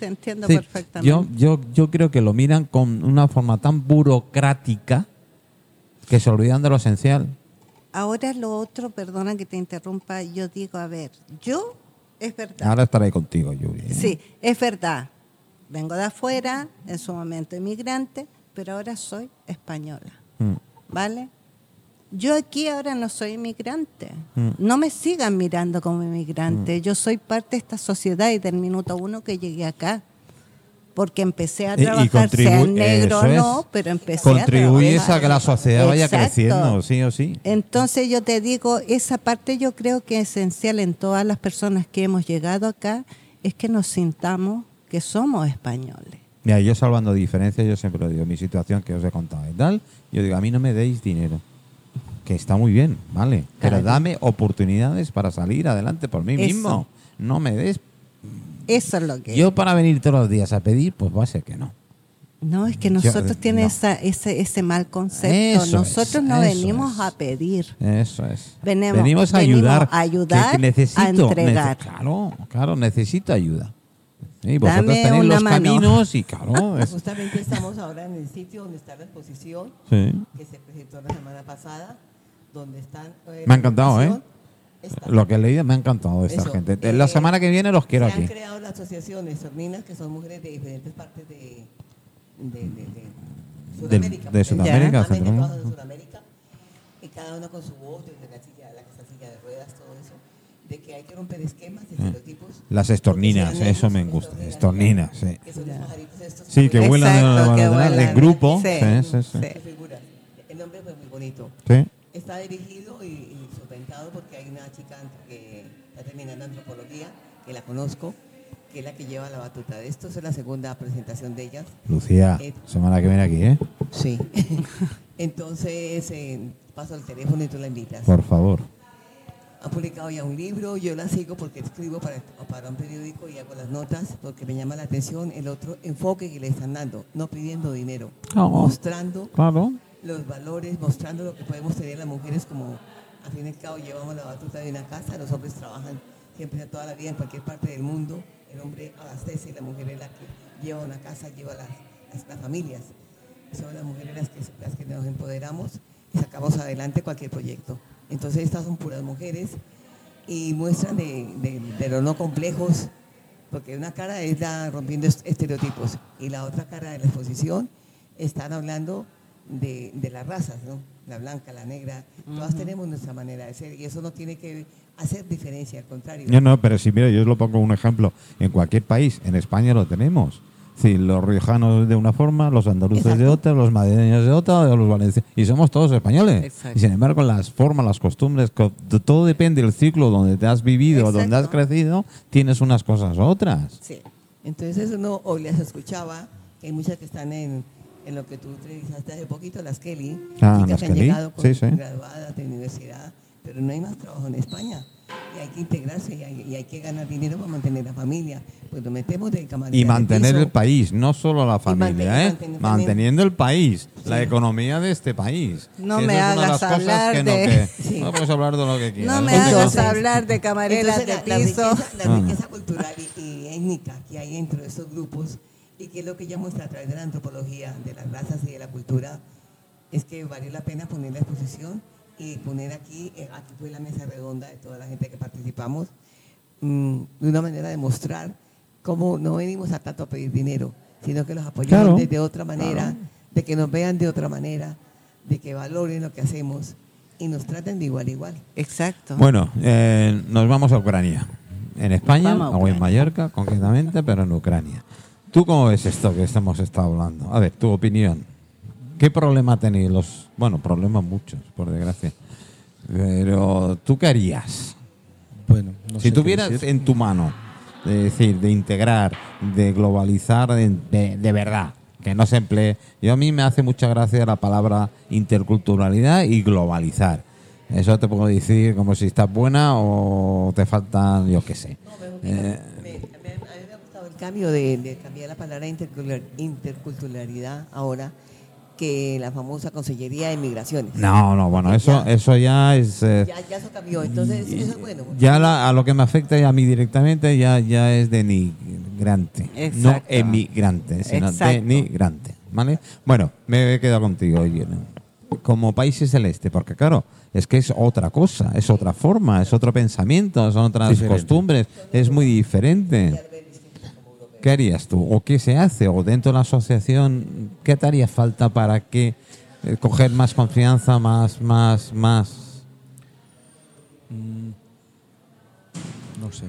Te entiendo Sí, perfectamente. yo, yo, yo creo que lo miran con una forma tan burocrática que se olvidan de lo esencial. Ahora lo otro, perdona que te interrumpa, yo digo, a ver, yo, es verdad. Ahora estaré contigo, Yuri. ¿eh? Sí, es verdad. Vengo de afuera, en su momento inmigrante, pero ahora soy española, Mm. ¿vale? Yo aquí ahora no soy inmigrante. Mm. No me sigan mirando como inmigrante. Yo soy parte de esta sociedad y del minuto uno que llegué acá. Porque empecé a Y- y trabajar, sea negro o no, pero empecé Contribuyes a trabajar. a que la sociedad vaya Exacto. creciendo, sí o sí. Entonces yo te digo, esa parte yo creo que es esencial en todas las personas que hemos llegado acá, es que nos sintamos que somos españoles. Mira, yo salvando diferencias, yo siempre lo digo, mi situación que os he contado y tal, yo digo, a mí no me deis dinero. Que está muy bien, ¿vale? Pero Claro. dame oportunidades para salir adelante por mí Eso. mismo. No me des. Eso es lo que... Yo para venir todos los días a pedir, pues va a ser que no. no, es que Yo- nosotros tiene no. esa, ese, ese mal concepto. Eso nosotros es, no eso venimos es. a pedir. Eso es. Venimos- a venimos ayudar. a ayudar, que- que necesito, a entregar. nece- claro, claro, necesito ayuda. Y vosotros Dame tenéis una los mano. caminos y claro, (laughs) es- Justamente estamos ahora en el sitio donde está la exposición sí. que se presentó la semana pasada, donde están... eh, Me ha encantado, ¿eh? está- Lo que he leído me ha encantado de esta Eso, gente. eh, la semana que viene los quiero se aquí. han creado las asociaciones sorninas, que son mujeres de diferentes partes de, de, de, de Sudamérica. de porque Sudamérica, en Sudamérica, y cada una con su voz, desde la silla, la en silla de ruedas, todo eso, de que hay que romper esquemas, estereotipos. Las estorninas, sean eso me gusta. estorninas, sí. Que son los pajaritos estos. Sí, que vuelan de- de- de- grupo. Sí. Sí, sí, sí. de. El nombre fue muy bonito. Sí. Está dirigido y, y porque hay una chica que está terminando antropología, que la conozco, que es la que lleva la batuta de esto. Es la segunda presentación de ellas. Lucía, Eh, semana que viene aquí, ¿eh? Sí. (laughs) Entonces, eh, paso el teléfono y tú la invitas. Por favor. Ha publicado ya un libro, yo la sigo porque escribo para, para un periódico y hago las notas porque me llama la atención el otro enfoque que le están dando, no pidiendo dinero, No. mostrando Claro. Los valores, mostrando lo que podemos tener las mujeres como, al fin y al cabo, llevamos la batuta de una casa, los hombres trabajan siempre toda la vida en cualquier parte del mundo, el hombre abastece y la mujer es la que lleva una casa, lleva las, las, familias. Son las mujeres las que, las que nos empoderamos y sacamos adelante cualquier proyecto. Entonces estas son puras mujeres y muestran de, de, de los no complejos, porque una cara es la rompiendo est- estereotipos y la otra cara de la exposición están hablando de, de las razas, ¿no? La blanca, la negra, todas tenemos nuestra manera de ser y eso no tiene que hacer diferencia, al contrario. No, no, pero si mira, yo os lo pongo un ejemplo. En cualquier país, en España lo tenemos. Sí, los riojanos de una forma, los andaluces de otra, los madrileños de otra, o los valencianos. Y somos todos españoles. Exacto. Y sin embargo, las formas, las costumbres, todo depende del ciclo donde te has vivido, donde has Exacto. crecido, tienes unas cosas u otras. Sí. Entonces uno hoy las escuchaba, que hay muchas que están en, en lo que tú entrevistaste hace poquito, las Kelly, Ah, chicas las que han Kelly, llegado con, sí, sí. graduadas de universidad, pero no hay más trabajo en España. Y hay que integrarse y hay, y hay que ganar dinero para mantener la familia. Pues nos metemos de Y mantener piso. el país, no solo la familia, mantener- ¿eh? Manteniendo el país, la Sí. economía de este país. No me hagas hablar que no, de- que- (laughs) no puedes hablar de lo que quieras. No me hagas hablar de camareras Entonces, de la, la piso. riqueza, la Ah. riqueza cultural y, y étnica que hay dentro de estos grupos y que es lo que ella muestra a través de la antropología, de las razas y de la cultura, es que vale la pena poner la exposición y poner aquí, eh, aquí fue la mesa redonda de toda la gente que participamos, mm, de una manera de mostrar cómo no venimos a tanto a pedir dinero, sino que los apoyamos Claro. de, otra manera, de que nos vean de otra manera, de que valoren lo que hacemos y nos traten de igual a igual. Exacto. Bueno, eh, nos vamos a Ucrania. En España, o en. Mallorca concretamente, pero en Ucrania. ¿Tú cómo ves esto que estamos estado hablando? A ver, tu opinión. ¿Qué problema tenéis los... Bueno, problemas muchos, por desgracia. Pero, ¿tú qué harías? Bueno, no si sé qué tuvieras decir. en tu mano, de decir, de integrar, de globalizar de, de- de verdad, que no se emplee. Yo a mí me hace mucha gracia la palabra interculturalidad y globalizar. Eso te puedo decir como si estás buena o te faltan, yo qué sé. Eh, Me- me- a mí me ha gustado el cambio de, de cambiar la palabra intercultural- interculturalidad ahora que la famosa Consellería de Migraciones. no, no, bueno, eso, eso ya es... eh, Ya, ya eso cambió, entonces eso es bueno. ya la- a lo que me afecta a mí directamente ya, ya es denigrante, no emigrante, sino Exacto. denigrante, ¿vale? Bueno, me he quedado contigo, Irene. Como país celeste, porque claro, es que es otra cosa, es otra forma, es otro pensamiento, son otras Diferente. costumbres, es muy diferente. ¿Qué harías tú? ¿O qué se hace? ¿O dentro de la asociación, qué te haría falta para que eh, coger más confianza, más, más, más? No sé.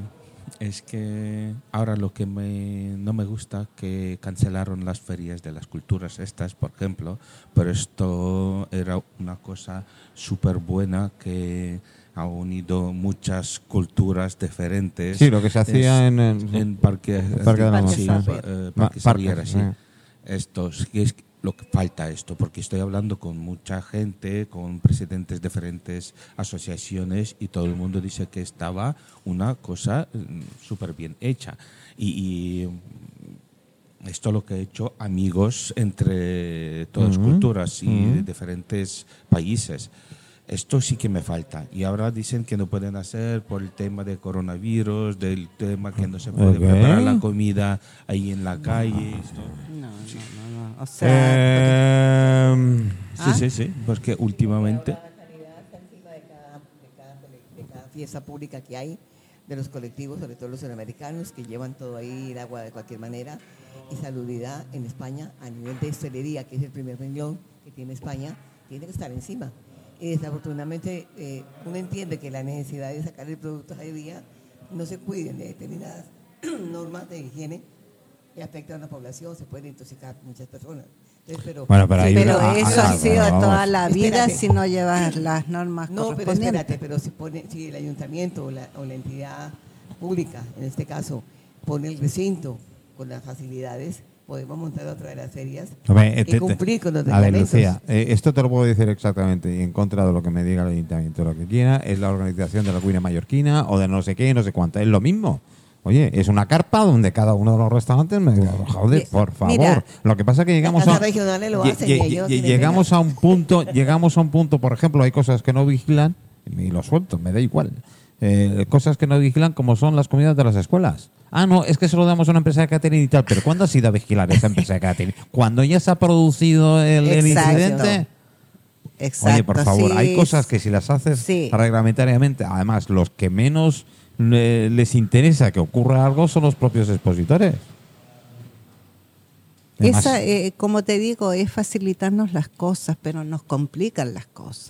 Es que ahora lo que me, no me gusta que cancelaron las ferias de las culturas estas, por ejemplo, pero esto era una cosa súper buena que ha unido muchas culturas diferentes. Sí, lo que se hacía en en Parque, Parque de la sí, Montaña. pa- eh, Ma- Parque Parque, sí. que es lo que falta esto, porque estoy hablando con mucha gente, con presidentes de diferentes asociaciones y todo el mundo dice que estaba una cosa mm, súper bien hecha. Y, y, mm, esto lo que ha hecho amigos entre todas Ujú, culturas y de diferentes países. Esto sí que me falta. Y ahora dicen que no pueden hacer por el tema de coronavirus, del tema que no se puede Ok. preparar la comida ahí en la calle. esto. No, no, no, no. O sea, Em, ¿Ah? Sí, sí, sí, porque últimamente... Fiesta pública que hay, de los colectivos, sobre todo los sudamericanos, que llevan todo ahí, el agua de cualquier manera, y salubridad en España a nivel de hostelería, que es el primer renglón que tiene España, tiene que estar encima. Y desafortunadamente eh, uno entiende que la necesidad de sacar el producto a día no se cuiden de determinadas (clears throat) normas de higiene y afecta a una población, se pueden intoxicar muchas personas. Entonces, pero, Bueno, pero pero Ah, eso ah, ha sido bueno, toda la vida Espérate. si no llevas las normas No, pero espérate, pero si, pone, si el ayuntamiento o la, o la entidad pública, en este caso, pone el recinto con las facilidades, podemos montar otra de las ferias A ver, eh, y te- te- cumplir con los A ver, reglamentos. Lucía, eh, esto te lo puedo decir exactamente y en contra de lo que me diga el ayuntamiento. Lo que quiera es la organización de la cuina mallorquina o de no sé qué, no sé cuánto. Es lo mismo. Oye, es una carpa donde cada uno de los restaurantes me joder, por favor. mira, lo que pasa es que llegamos a lo hacen ellos llegamos a un punto, llegamos a un punto, por ejemplo, hay cosas que no vigilan y lo suelto, me da igual. Eh, cosas que no vigilan como son las comidas de las escuelas. Ah, no, es que se lo damos a una empresa de catering y tal, pero ¿cuándo ha sido a vigilar esa empresa de catering? Cuando ya se ha producido el, incidente. Exacto, Oye, por favor, sí. hay cosas que si las haces Sí. reglamentariamente, además los que menos eh, les interesa que ocurra algo son los propios expositores. Esa, eh, como te digo, es facilitarnos las cosas, pero nos complican las cosas.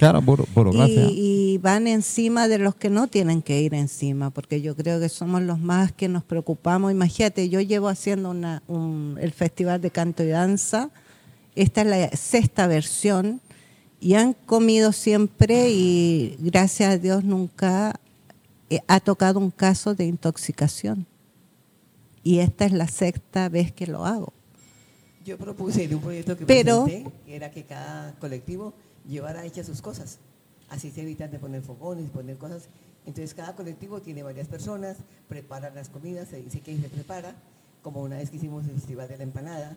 claro, y van encima de los que no tienen que ir encima, porque yo creo que somos los más que nos preocupamos. Imagínate, yo llevo haciendo una, un- el Festival de Canto y Danza, esta es la sexta versión, y han comido siempre y gracias a Dios nunca eh, ha tocado un caso de intoxicación. Y esta es la sexta vez que lo hago. Yo propuse de un proyecto que Pero- presenté, que era que cada colectivo llevara hechas sus cosas. Así se evitan de poner fogones, poner cosas. Entonces cada colectivo tiene varias personas, preparan las comidas, se dice que se prepara, como una vez que hicimos el Festival de la Empanada,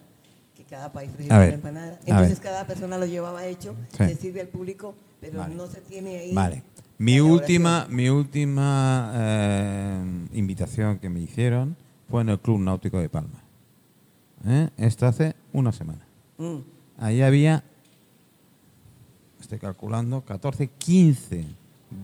que cada país presenta ver, una empanada. Entonces cada persona lo llevaba hecho, Sí. se sirve al público, pero Vale. no se tiene ahí. Vale. Mi la última, mi última eh, invitación que me hicieron fue en el Club Náutico de Palma. ¿Eh? Esto hace una semana. Mm. Ahí había, estoy calculando, 14, 15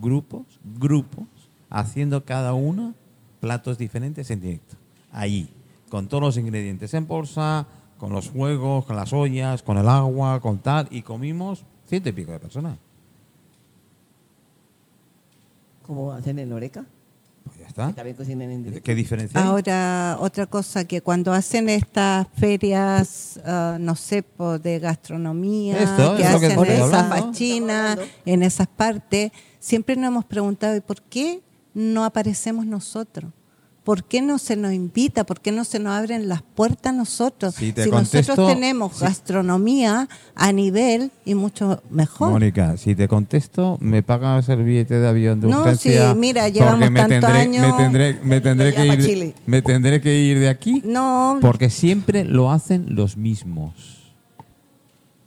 grupos, grupos, haciendo cada uno platos diferentes en directo. Allí, con todos los ingredientes en bolsa, con los juegos, con las ollas, con el agua, con tal, y comimos ciento y pico de personas. Como hacen en Oreca, Ya que está. también cocinan en directo. ¿Qué diferencia hay? Ahora, otra cosa que cuando hacen estas ferias, ah, no sé, de gastronomía, Esto, que es lo que hacen estoy esas fachinas, en esas partes, siempre nos hemos preguntado, ¿y por qué no aparecemos nosotros? ¿Por qué no se nos invita? ¿Por qué no se nos abren las puertas a nosotros? Si te nosotros contesto- tenemos si- gastronomía a nivel y mucho mejor. Mónica, si te contesto, ¿me pagas el billete de avión de No, urgencia? sí, mira, llevamos tantos años. Me tendré, me tendré Lo que ir, Chile. me tendré que ir de aquí. No, Porque siempre lo hacen los mismos.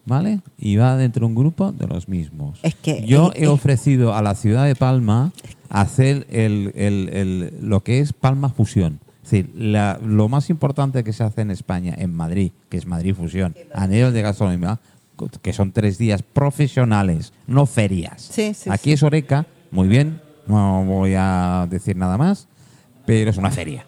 ¿Vale? Y va dentro de un grupo de los mismos. Es que- Yo eh, he eh. ofrecido a la ciudad de Palma hacer el, el- el- lo que es Palma Fusión. Es decir, la- lo más importante que se hace en España, en Madrid, que es Madrid Fusión, a nivel de gastronomía, que son tres días profesionales, no ferias. Sí, sí, Aquí sí. es Oreca, muy bien, no voy a decir nada más, pero es una feria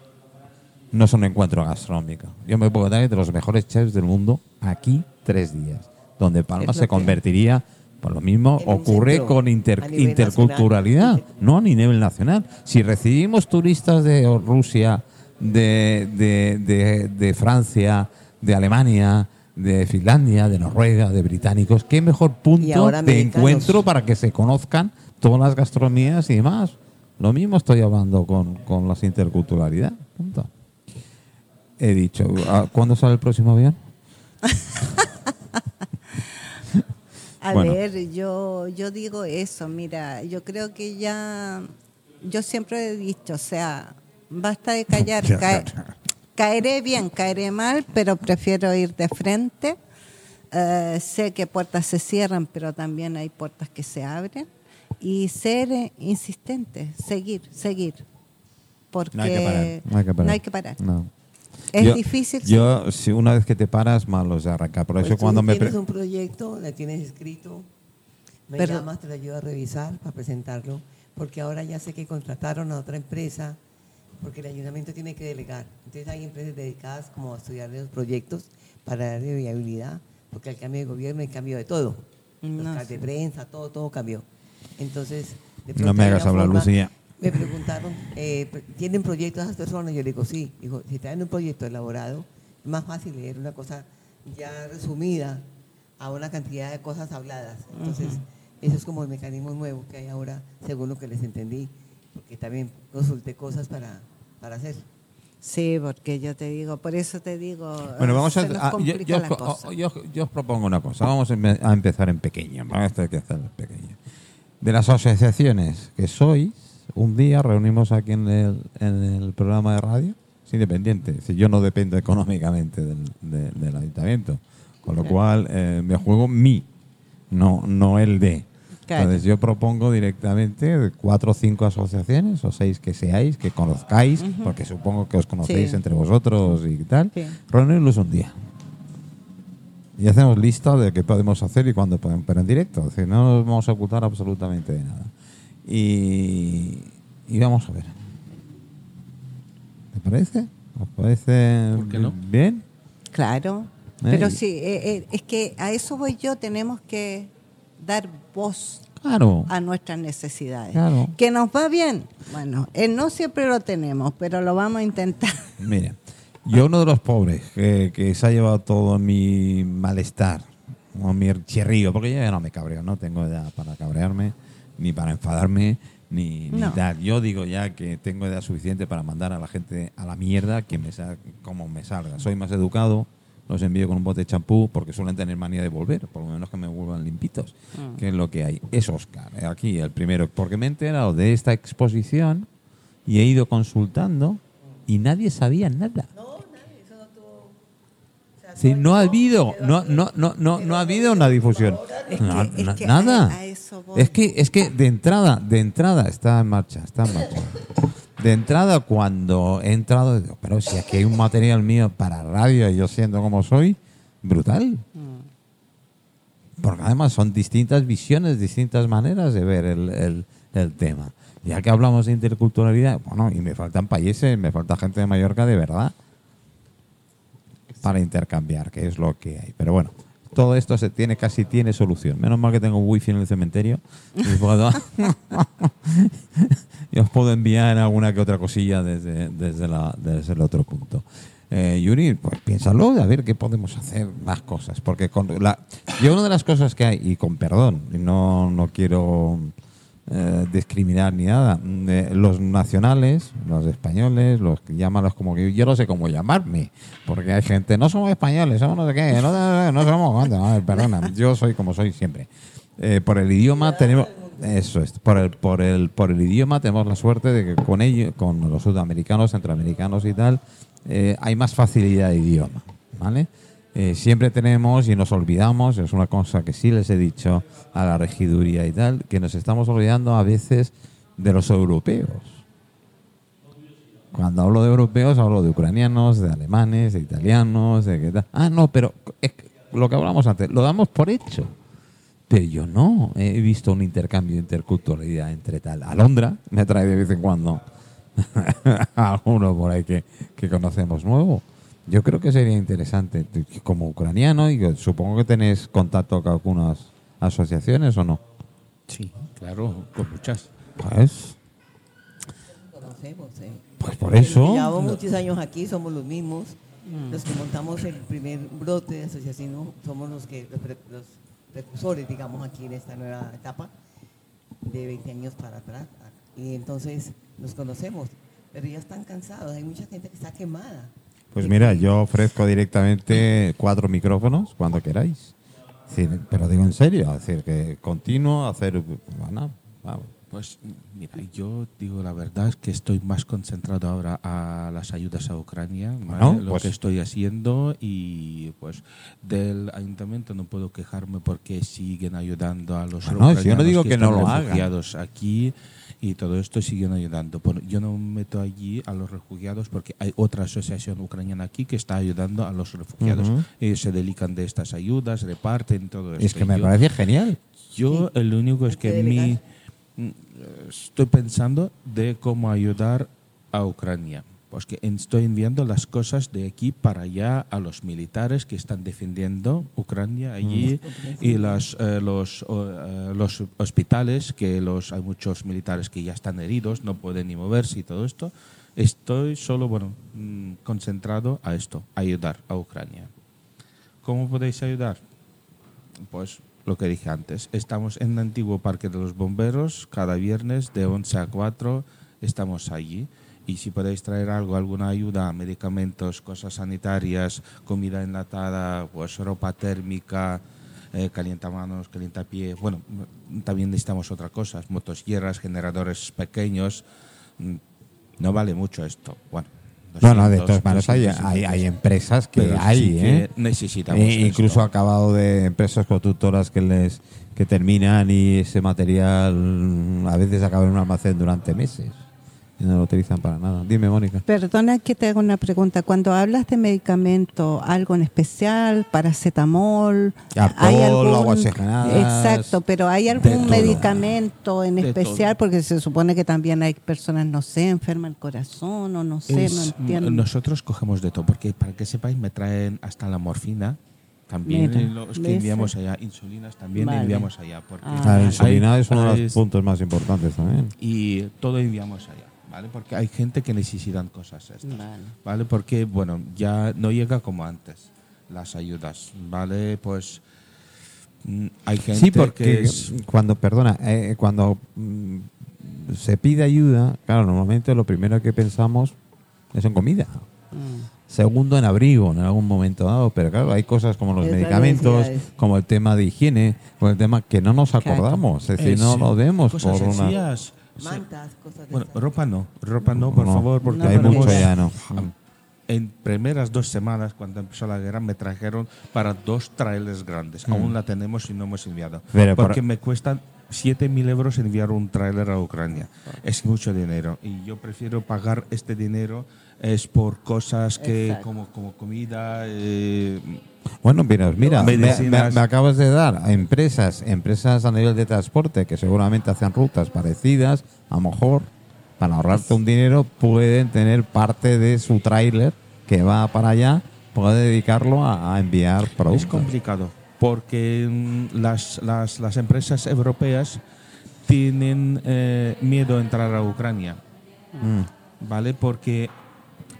no es un encuentro gastronómico. Yo me puedo dar de los mejores chefs del mundo aquí tres días, donde Palma se convertiría, por lo mismo En ocurre con inter- interculturalidad, nacional. no a nivel nacional. Si recibimos turistas de Rusia, de, de, de- de Francia, de Alemania, de Finlandia, de Noruega, de británicos, qué mejor punto de americanos. encuentro para que se conozcan todas las gastronomías y demás. Lo mismo estoy hablando con, con las interculturalidad. Punto. He dicho, ¿a- ¿cuándo sale el próximo avión? (laughs) A Bueno. ver, yo, yo digo eso, mira, yo creo que ya, yo siempre he dicho, o sea, basta de callar, (laughs) cae- caeré bien, caeré mal, pero prefiero ir de frente. Eh, sé que puertas se cierran, pero también hay puertas que se abren. Y ser eh, insistente, seguir, seguir. Porque No hay que parar. No hay que parar. no hay que parar. No. Es Yo- difícil. sí. Yo, si una vez que te paras, malo se arranca. Por Pues eso cuando me... tienes un proyecto, la tienes escrito, me Pero- llamas, te lo ayudo a revisar para presentarlo, porque ahora ya sé que contrataron a otra empresa, porque el ayuntamiento tiene que delegar. Entonces hay empresas dedicadas como a estudiar los proyectos para darle viabilidad, porque al cambio de gobierno hay cambio de todo. Los No cards de prensa, todo, todo cambió. Entonces, de No me hagas hablar, forma- Lucía. Me preguntaron, eh, ¿tienen proyectos esas personas? Yo le digo, sí. Digo, si traen un proyecto elaborado, es más fácil leer una cosa ya resumida a una cantidad de cosas habladas. Entonces, eso es como el mecanismo nuevo que hay ahora, según lo que les entendí, porque también consulté cosas para, para hacer. Sí, porque yo te digo, por eso te digo, Bueno, vamos se a... nos a- yo, complica yo- la cosa. yo- yo os propongo una cosa. Vamos a empe- a empezar en pequeño. Vamos a tener que hacer en pequeño. De las asociaciones que sois, un día reunimos aquí en el, en el programa de radio, es independiente. Si yo no dependo económicamente del, de- del ayuntamiento. Con lo cual, eh, me juego mi, no, no el de. Claro. Entonces yo propongo directamente cuatro o cinco asociaciones o seis que seáis, que conozcáis, porque supongo que os conocéis Sí. entre vosotros y tal, Sí. reunirlos un día. Y hacemos lista de qué podemos hacer y cuándo podemos, pero en directo, es decir, no nos vamos a ocultar absolutamente de nada. Y, y vamos a ver. ¿Te parece? ¿Os parece ¿Por qué no? bien? Claro, Eh, pero sí, eh, eh, es que a eso voy yo, tenemos que dar voz Claro. a nuestras necesidades. Claro. Que nos va bien, bueno, eh, no siempre lo tenemos, pero lo vamos a intentar. (laughs) Mira, yo uno de los pobres que, que se ha llevado todo mi malestar o mi chirrío, porque yo ya no me cabreo, no tengo edad para cabrearme, ni para enfadarme, ni, ni No. tal. Yo digo ya que tengo edad suficiente para mandar a la gente a la mierda que me sa- como me salga. Soy más educado, los envío con un bote de champú porque suelen tener manía de volver, por lo menos que me vuelvan limpitos. Mm. Que es lo que hay. Es Oscar, eh, aquí el primero, porque me he enterado de esta exposición y he ido consultando y nadie sabía nada. Sí, no ha habido, no, no, no, no, no ha habido una difusión. Es No, que- es na- que nada. a- a eso voy. Es que, es que de entrada, de entrada está en marcha, está en marcha. De entrada, cuando he entrado, digo, pero si aquí hay un material mío para radio y yo siendo como soy, brutal. Porque además son distintas visiones, distintas maneras de ver el, el- el tema. Ya que hablamos de interculturalidad, bueno, y me faltan países, me falta gente de Mallorca de verdad para intercambiar, que es lo que hay. Pero bueno, todo esto se tiene casi tiene solución. Menos mal que tengo wifi en el cementerio y (laughs) puedo (laughs) y os puedo enviar alguna que otra cosilla desde, desde, la, desde el otro punto. Eh, Yuri, pues piénsalo, a ver qué podemos hacer más cosas. Porque con la, yo una de las cosas que hay, y con perdón, no, no quiero eh, discriminar ni nada, mm, eh, los nacionales, los españoles, los llámalos como que yo no sé cómo llamarme, porque hay gente, no somos españoles, somos no sé qué, no, no, no somos, perdona, yo soy como soy siempre. Eh, por el idioma tenemos eso es por el por el por el idioma tenemos la suerte de que con ello con los sudamericanos centroamericanos y tal hay más facilidad de idioma vale Eh, siempre tenemos y nos olvidamos es una cosa que sí les he dicho a la regiduría y tal que nos estamos olvidando a veces de los europeos cuando hablo de europeos hablo de ucranianos de alemanes de italianos de qué tal ah no pero es lo que hablamos antes lo damos por hecho pero yo no he visto un intercambio de interculturalidad entre tal. Alondra me trae de vez en cuando (laughs) alguno por ahí que, que conocemos nuevo. Yo creo que sería interesante, como ucraniano, y supongo que tenés contacto con algunas asociaciones o no. Sí, claro, con muchas. Pues, Conocemos, ¿eh? pues por eso. Llevamos muchos años aquí, somos los mismos. Los que montamos el primer brote de asociación somos los que los, pre- los precursores, digamos, aquí en esta nueva etapa de 20 años para atrás. Y entonces nos conocemos, pero ya están cansados. Hay mucha gente que está quemada. Pues mira, yo ofrezco directamente cuatro micrófonos cuando queráis. Pero digo en serio, es decir, que continuo a hacer. Bueno, vamos. Pues mira, yo digo la verdad es que estoy más concentrado ahora a las ayudas a Ucrania, ¿vale? Bueno, lo pues- que estoy haciendo y pues del ayuntamiento no puedo quejarme porque siguen ayudando a los Bueno, si yo no ucranianos digo que no están lo hagan. aquí y todo esto siguen ayudando. Bueno, yo no meto allí a los refugiados porque hay otra asociación ucraniana aquí que está ayudando a los refugiados. Ellos se dedican de estas ayudas, reparten todo esto. Es que me yo- parece genial. yo el único es que mi, mm, estoy pensando de cómo ayudar a Ucrania. Pues que estoy enviando las cosas de aquí para allá a los militares que están defendiendo Ucrania allí y las, eh, los, eh, los hospitales, que los, hay muchos militares que ya están heridos, no pueden ni moverse y todo esto. Estoy solo bueno, mm, concentrado a esto, a ayudar a Ucrania. ¿Cómo podéis ayudar? Pues lo que dije antes, estamos en el antiguo Parque de los Bomberos, cada viernes de 11 a 4 estamos allí. Y si podéis traer algo, alguna ayuda, medicamentos, cosas sanitarias, comida enlatada, pues ropa térmica, eh, calientamanos, calientapié. Bueno, m- también necesitamos otras cosas, motosierras, generadores pequeños. Mm, No vale mucho esto. Bueno, No, no, de 200, todas maneras hay, 200, hay, hay empresas que hay, sí que ¿eh? necesitamos E incluso ha acabado de empresas constructoras que les que terminan y ese material mm, a veces acaba en un almacén durante meses y no lo utilizan para nada. Dime, Mónica. Perdona que te haga una pregunta. Cuando hablas de medicamento, algo en especial, paracetamol, Alcohol, aguas oxigenadas, Exacto, pero ¿hay algún medicamento en De especial? todo. Porque se supone que también hay personas, no sé, enfermas el corazón o no sé, Es- no entiendo. Nosotros cogemos de todo, porque para que sepáis, me traen hasta la morfina. También Mira, los que enviamos allá, insulinas también Vale. enviamos allá. Porque Ah. La Hay- insulina es uno de hay- los puntos más importantes también. Y todo enviamos allá, ¿vale? Porque hay gente que necesitan cosas estas, Vale. ¿vale? Porque, bueno, ya no llega como antes las ayudas, ¿vale? Pues mm, hay gente Sí, porque que es... cuando, perdona, eh, cuando mm, se pide ayuda, claro, normalmente lo primero que pensamos es en comida. Mm. segundo en abrigo en algún momento dado, pero claro, hay cosas como los medicamentos, como el tema de higiene, o el tema que no nos Claro. acordamos, es decir, Es, no lo vemos cosas por una... sencillas. Sí. Mantas, cosas de Bueno, esas. ropa no, ropa no, por No, favor, porque No, hay mucho ya, ¿no? En primeras dos semanas, cuando empezó la guerra, me trajeron para dos trailers grandes. Aún la tenemos y no hemos enviado. Mm. Pero por- porque me cuestan 7.000 euros enviar un trailer a Ucrania. Es mucho dinero. Y yo prefiero pagar este dinero es por cosas que como, como comida, eh, Bueno, mira, mira, me, Medicinas. me- me acabas de dar a empresas, empresas a nivel de transporte que seguramente hacen rutas parecidas, a lo mejor para ahorrarte un dinero pueden tener parte de su tráiler que va para allá, puede dedicarlo a, a enviar Es productos. complicado porque mm, las, las, las empresas europeas tienen eh, miedo a entrar a Ucrania, Mm. ¿vale? Porque,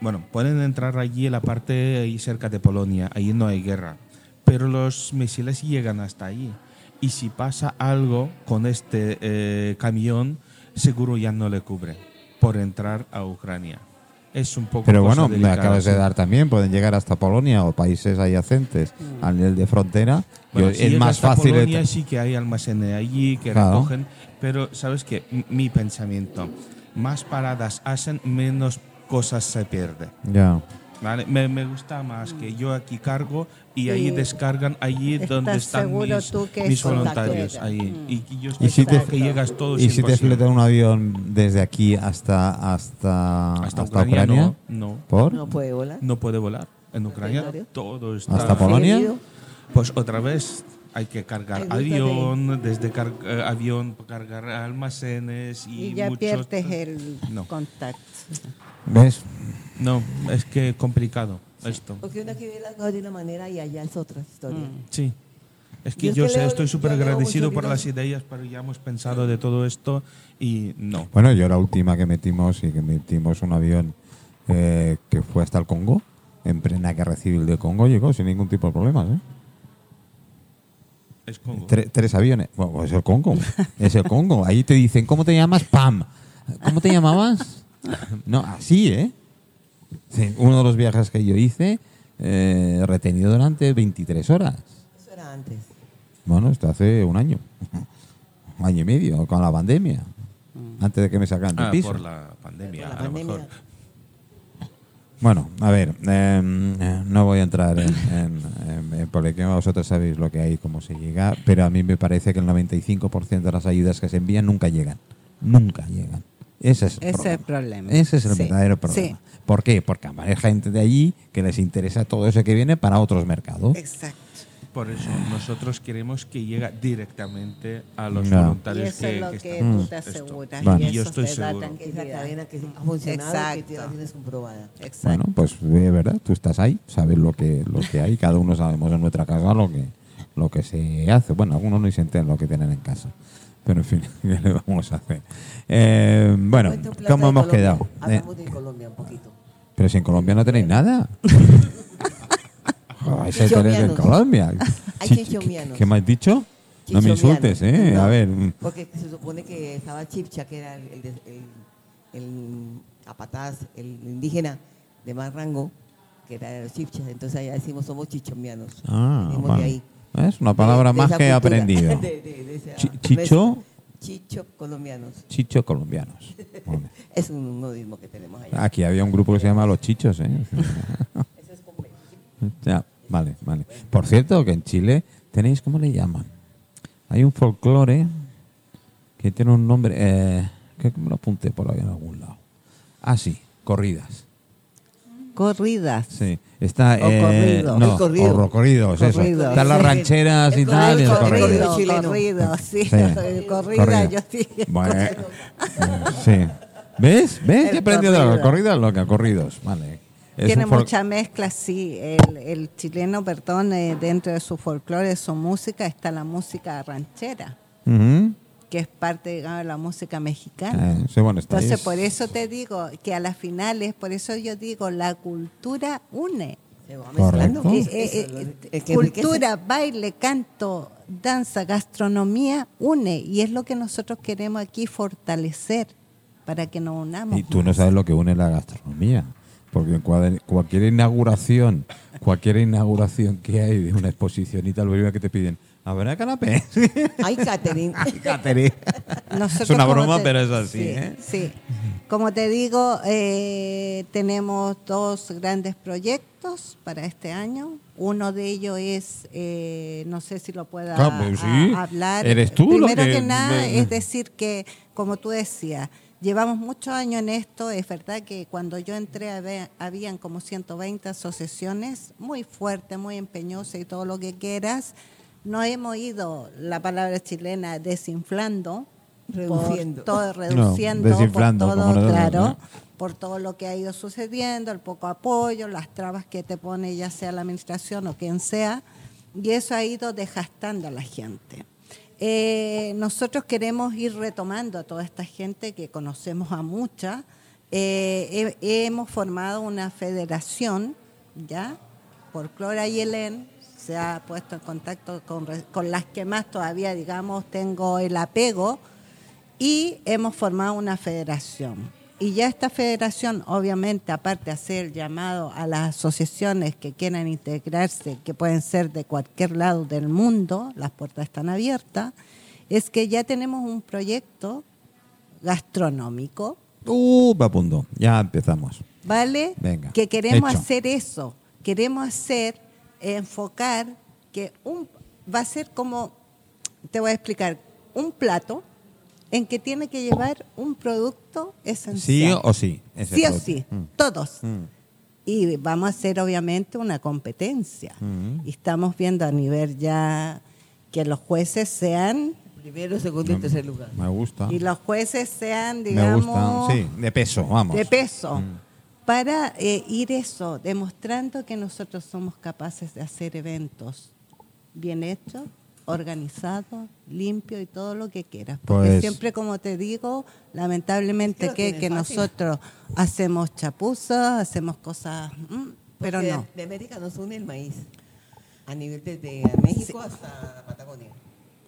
bueno, pueden entrar allí en la parte ahí cerca de Polonia, ahí no hay guerra, pero los misiles llegan hasta allí. Y si pasa algo con este eh, camión, seguro ya no le cubre por entrar a Ucrania. Es un poco Pero cosa bueno, me delicada, acabas de sí. dar también, pueden llegar hasta Polonia o países adyacentes a nivel de frontera. Bueno, si es más fácil. Polonia sí que hay almacenes allí que Claro. recogen, pero sabes que mi pensamiento, más paradas hacen, menos cosas se pierde. Ya. ¿vale? Me, me gusta más que yo aquí cargo y ahí Y descargan allí donde están mis, mis voluntarios. Ahí. Mm. Y, y yo estoy ¿Y si te- que llegas todo ¿Y si te 100%. fletan un avión desde aquí hasta hasta, hasta, hasta Ucrania, Ucrania? No, no, ¿Por? No puede volar. no puede volar. En Ucrania todo está... ¿Hasta Polonia? Pues otra vez hay que cargar avión, desde car- eh, avión cargar almacenes y, Y ya pierdes el No. contacto. ¿Ves? No, es que complicado esto. Porque uno aquí ve las cosas de una manera y allá es otra historia. Mm. Sí. Es que Yo es yo que sé, leo- estoy súper agradecido por las ideas, pero ya hemos pensado de todo esto y no. Bueno, yo la última que metimos y que metimos un avión eh, que fue hasta el Congo, en plena guerra civil de Congo, llegó sin ningún tipo de problemas. ¿eh? Es Congo. Tre- tres aviones. Bueno, pues es el Congo. es el Congo. Ahí te dicen, ¿cómo te llamas? Pam. ¿Cómo te llamabas? (laughs) No, así, ¿eh? Sí, uno de los viajes que yo hice, eh, retenido durante 23 horas. Eso era antes. Bueno, esto hace un año. Un año y medio, con la pandemia. Antes de que me sacaran del Ah, piso. por la pandemia, Por la a lo pandemia. mejor. Bueno, a ver, em, eh, no voy a entrar en, en, en- vosotros sabéis lo que hay, cómo se llega, pero a mí me parece que el 95% de las ayudas que se envían nunca llegan. Nunca llegan. Ese es el Ese es problema. el problema. Ese es el Sí, verdadero problema. sí. ¿Por qué? Porque hay gente de allí que les interesa todo eso que viene para otros mercados. Exacto. Por eso nosotros queremos que llegue directamente a los No. Y voluntarios eso que, es lo que tú te Esto. aseguras. Vale. Y Y yo eso estoy seguro. Que es la tranquilidad. cadena que ha funcionado y que Exacto. la tienes comprobada. Exacto. Bueno, pues de verdad, tú estás ahí, sabes lo que, lo que hay, cada uno sabemos en nuestra casa lo que, lo que se hace. Bueno, algunos no se enteran lo que tienen en casa. Pero en fin, (laughs) ¿qué le vamos a hacer? Eh, bueno, ¿cómo hemos Colombia. quedado? Eh, Hablamos de Colombia un poquito. pero si en Colombia no tenéis nada. Joder, si tenéis en. Colombia. (laughs) ¿Qué, qué me has dicho? No me insultes, ¿eh? No, A ver. Porque se supone que estaba Chipcha, que era el, el, de- el, el capataz, el indígena de más rango, que era de los Chipchas. Entonces allá decimos somos chichomianos. Ah, Venimos vale. de ahí. Es una palabra De- más que he cultura. (laughs) De- Chi- chicho. Chicho colombianos. Chicho colombianos. (laughs) Es un modismo que tenemos allá. Aquí había un grupo que se llama Los Chichos, ¿eh? (laughs) Eso es Ya, vale, vale. Por cierto, que en Chile tenéis, ¿cómo le llaman? Hay un folclore que tiene un nombre, eh, que me lo apunté por ahí en algún lado. Ah, sí, corridas. Corridas. Sí, está... O eh, corrido. No, El corrido. o corridos, eso. Corrido, Están las sí. rancheras y El tal, y el corrido, corrido. corrido. chileno. corrido, sí. Sí. El corrida, Corrido. yo sí. Bueno, sí. ¿Ves? ¿Ves? El he aprendido de la corrido. corrida lo que corridos. Vale. Es Tiene mucha mezcla, sí. El, el chileno, perdón, eh, dentro de su folclore, de su música, está la música ranchera, Ujú. Que es parte, digamos, de la música mexicana. Eh, sí, bueno, estáis- Entonces, por eso te digo que a las finales, por eso yo digo, la cultura une. Correcto. Eh, Eso, eh, eh, cultura, baile, canto, danza, gastronomía une. Y es lo que nosotros queremos aquí fortalecer para que nos unamos. Y tú no sabes lo que une la gastronomía. Porque cualquier inauguración, cualquier inauguración que hay de una exposición y tal, lo primero que te piden, ¿habrá canapé? Ay, Catherine. (laughs) Catherine. Nosotros, Es una broma, te- pero es así, Sí, ¿eh? sí. Como te digo, eh, tenemos dos grandes proyectos para este año. Uno de ellos es, eh, no sé si lo pueda Ah, pues sí. a- hablar. Eres tú lo Primero que- que, nada, me- es decir que, como tú decías, llevamos muchos años en esto. Es verdad que cuando yo entré había- habían como 120 asociaciones, muy fuertes, muy empeñosas y todo lo que quieras. No hemos ido, la palabra chilena, desinflando. Reduciendo. Por todo, reduciendo, por todo, claro, ¿no? por todo lo que ha ido sucediendo, el poco apoyo, las trabas que te pone ya sea la administración o quien sea, y eso ha ido desgastando a la gente. Eh, nosotros queremos ir retomando a toda esta gente que conocemos a mucha. Eh, he- hemos formado una federación, ¿ya? Por Clora y Helen, se ha puesto en contacto con, con las que más todavía, digamos, tengo el apego, y hemos formado una federación. Y ya esta federación, obviamente, aparte de hacer el llamado a las asociaciones que quieran integrarse, que pueden ser de cualquier lado del mundo, las puertas están abiertas, es que ya tenemos un proyecto gastronómico, Uh, punto. Ya empezamos. ¿vale? Venga, Que queremos hecho. hacer eso, queremos hacer, enfocar que un, va a ser como, te voy a explicar, un plato en que tiene que llevar un producto ¿Sí esencial. o sí? Ese Sí o sí, Mm. todos. Mm. Y vamos a hacer obviamente una competencia. Mm. Y estamos viendo a nivel ya que los jueces sean, Primero, segundo y tercer lugar. Me gusta. y los jueces sean, Me digamos, gusta. Sí, de peso, vamos. de peso, Mm. Para eh, ir eso, demostrando que nosotros somos capaces de hacer eventos bien hechos, organizados, limpios y todo lo que quieras. Porque Pues- siempre, como te digo, lamentablemente que que, nosotros hacemos chapuzas, hacemos cosas, mm, pero no. De América nos une el maíz. A nivel desde México hasta Patagonia.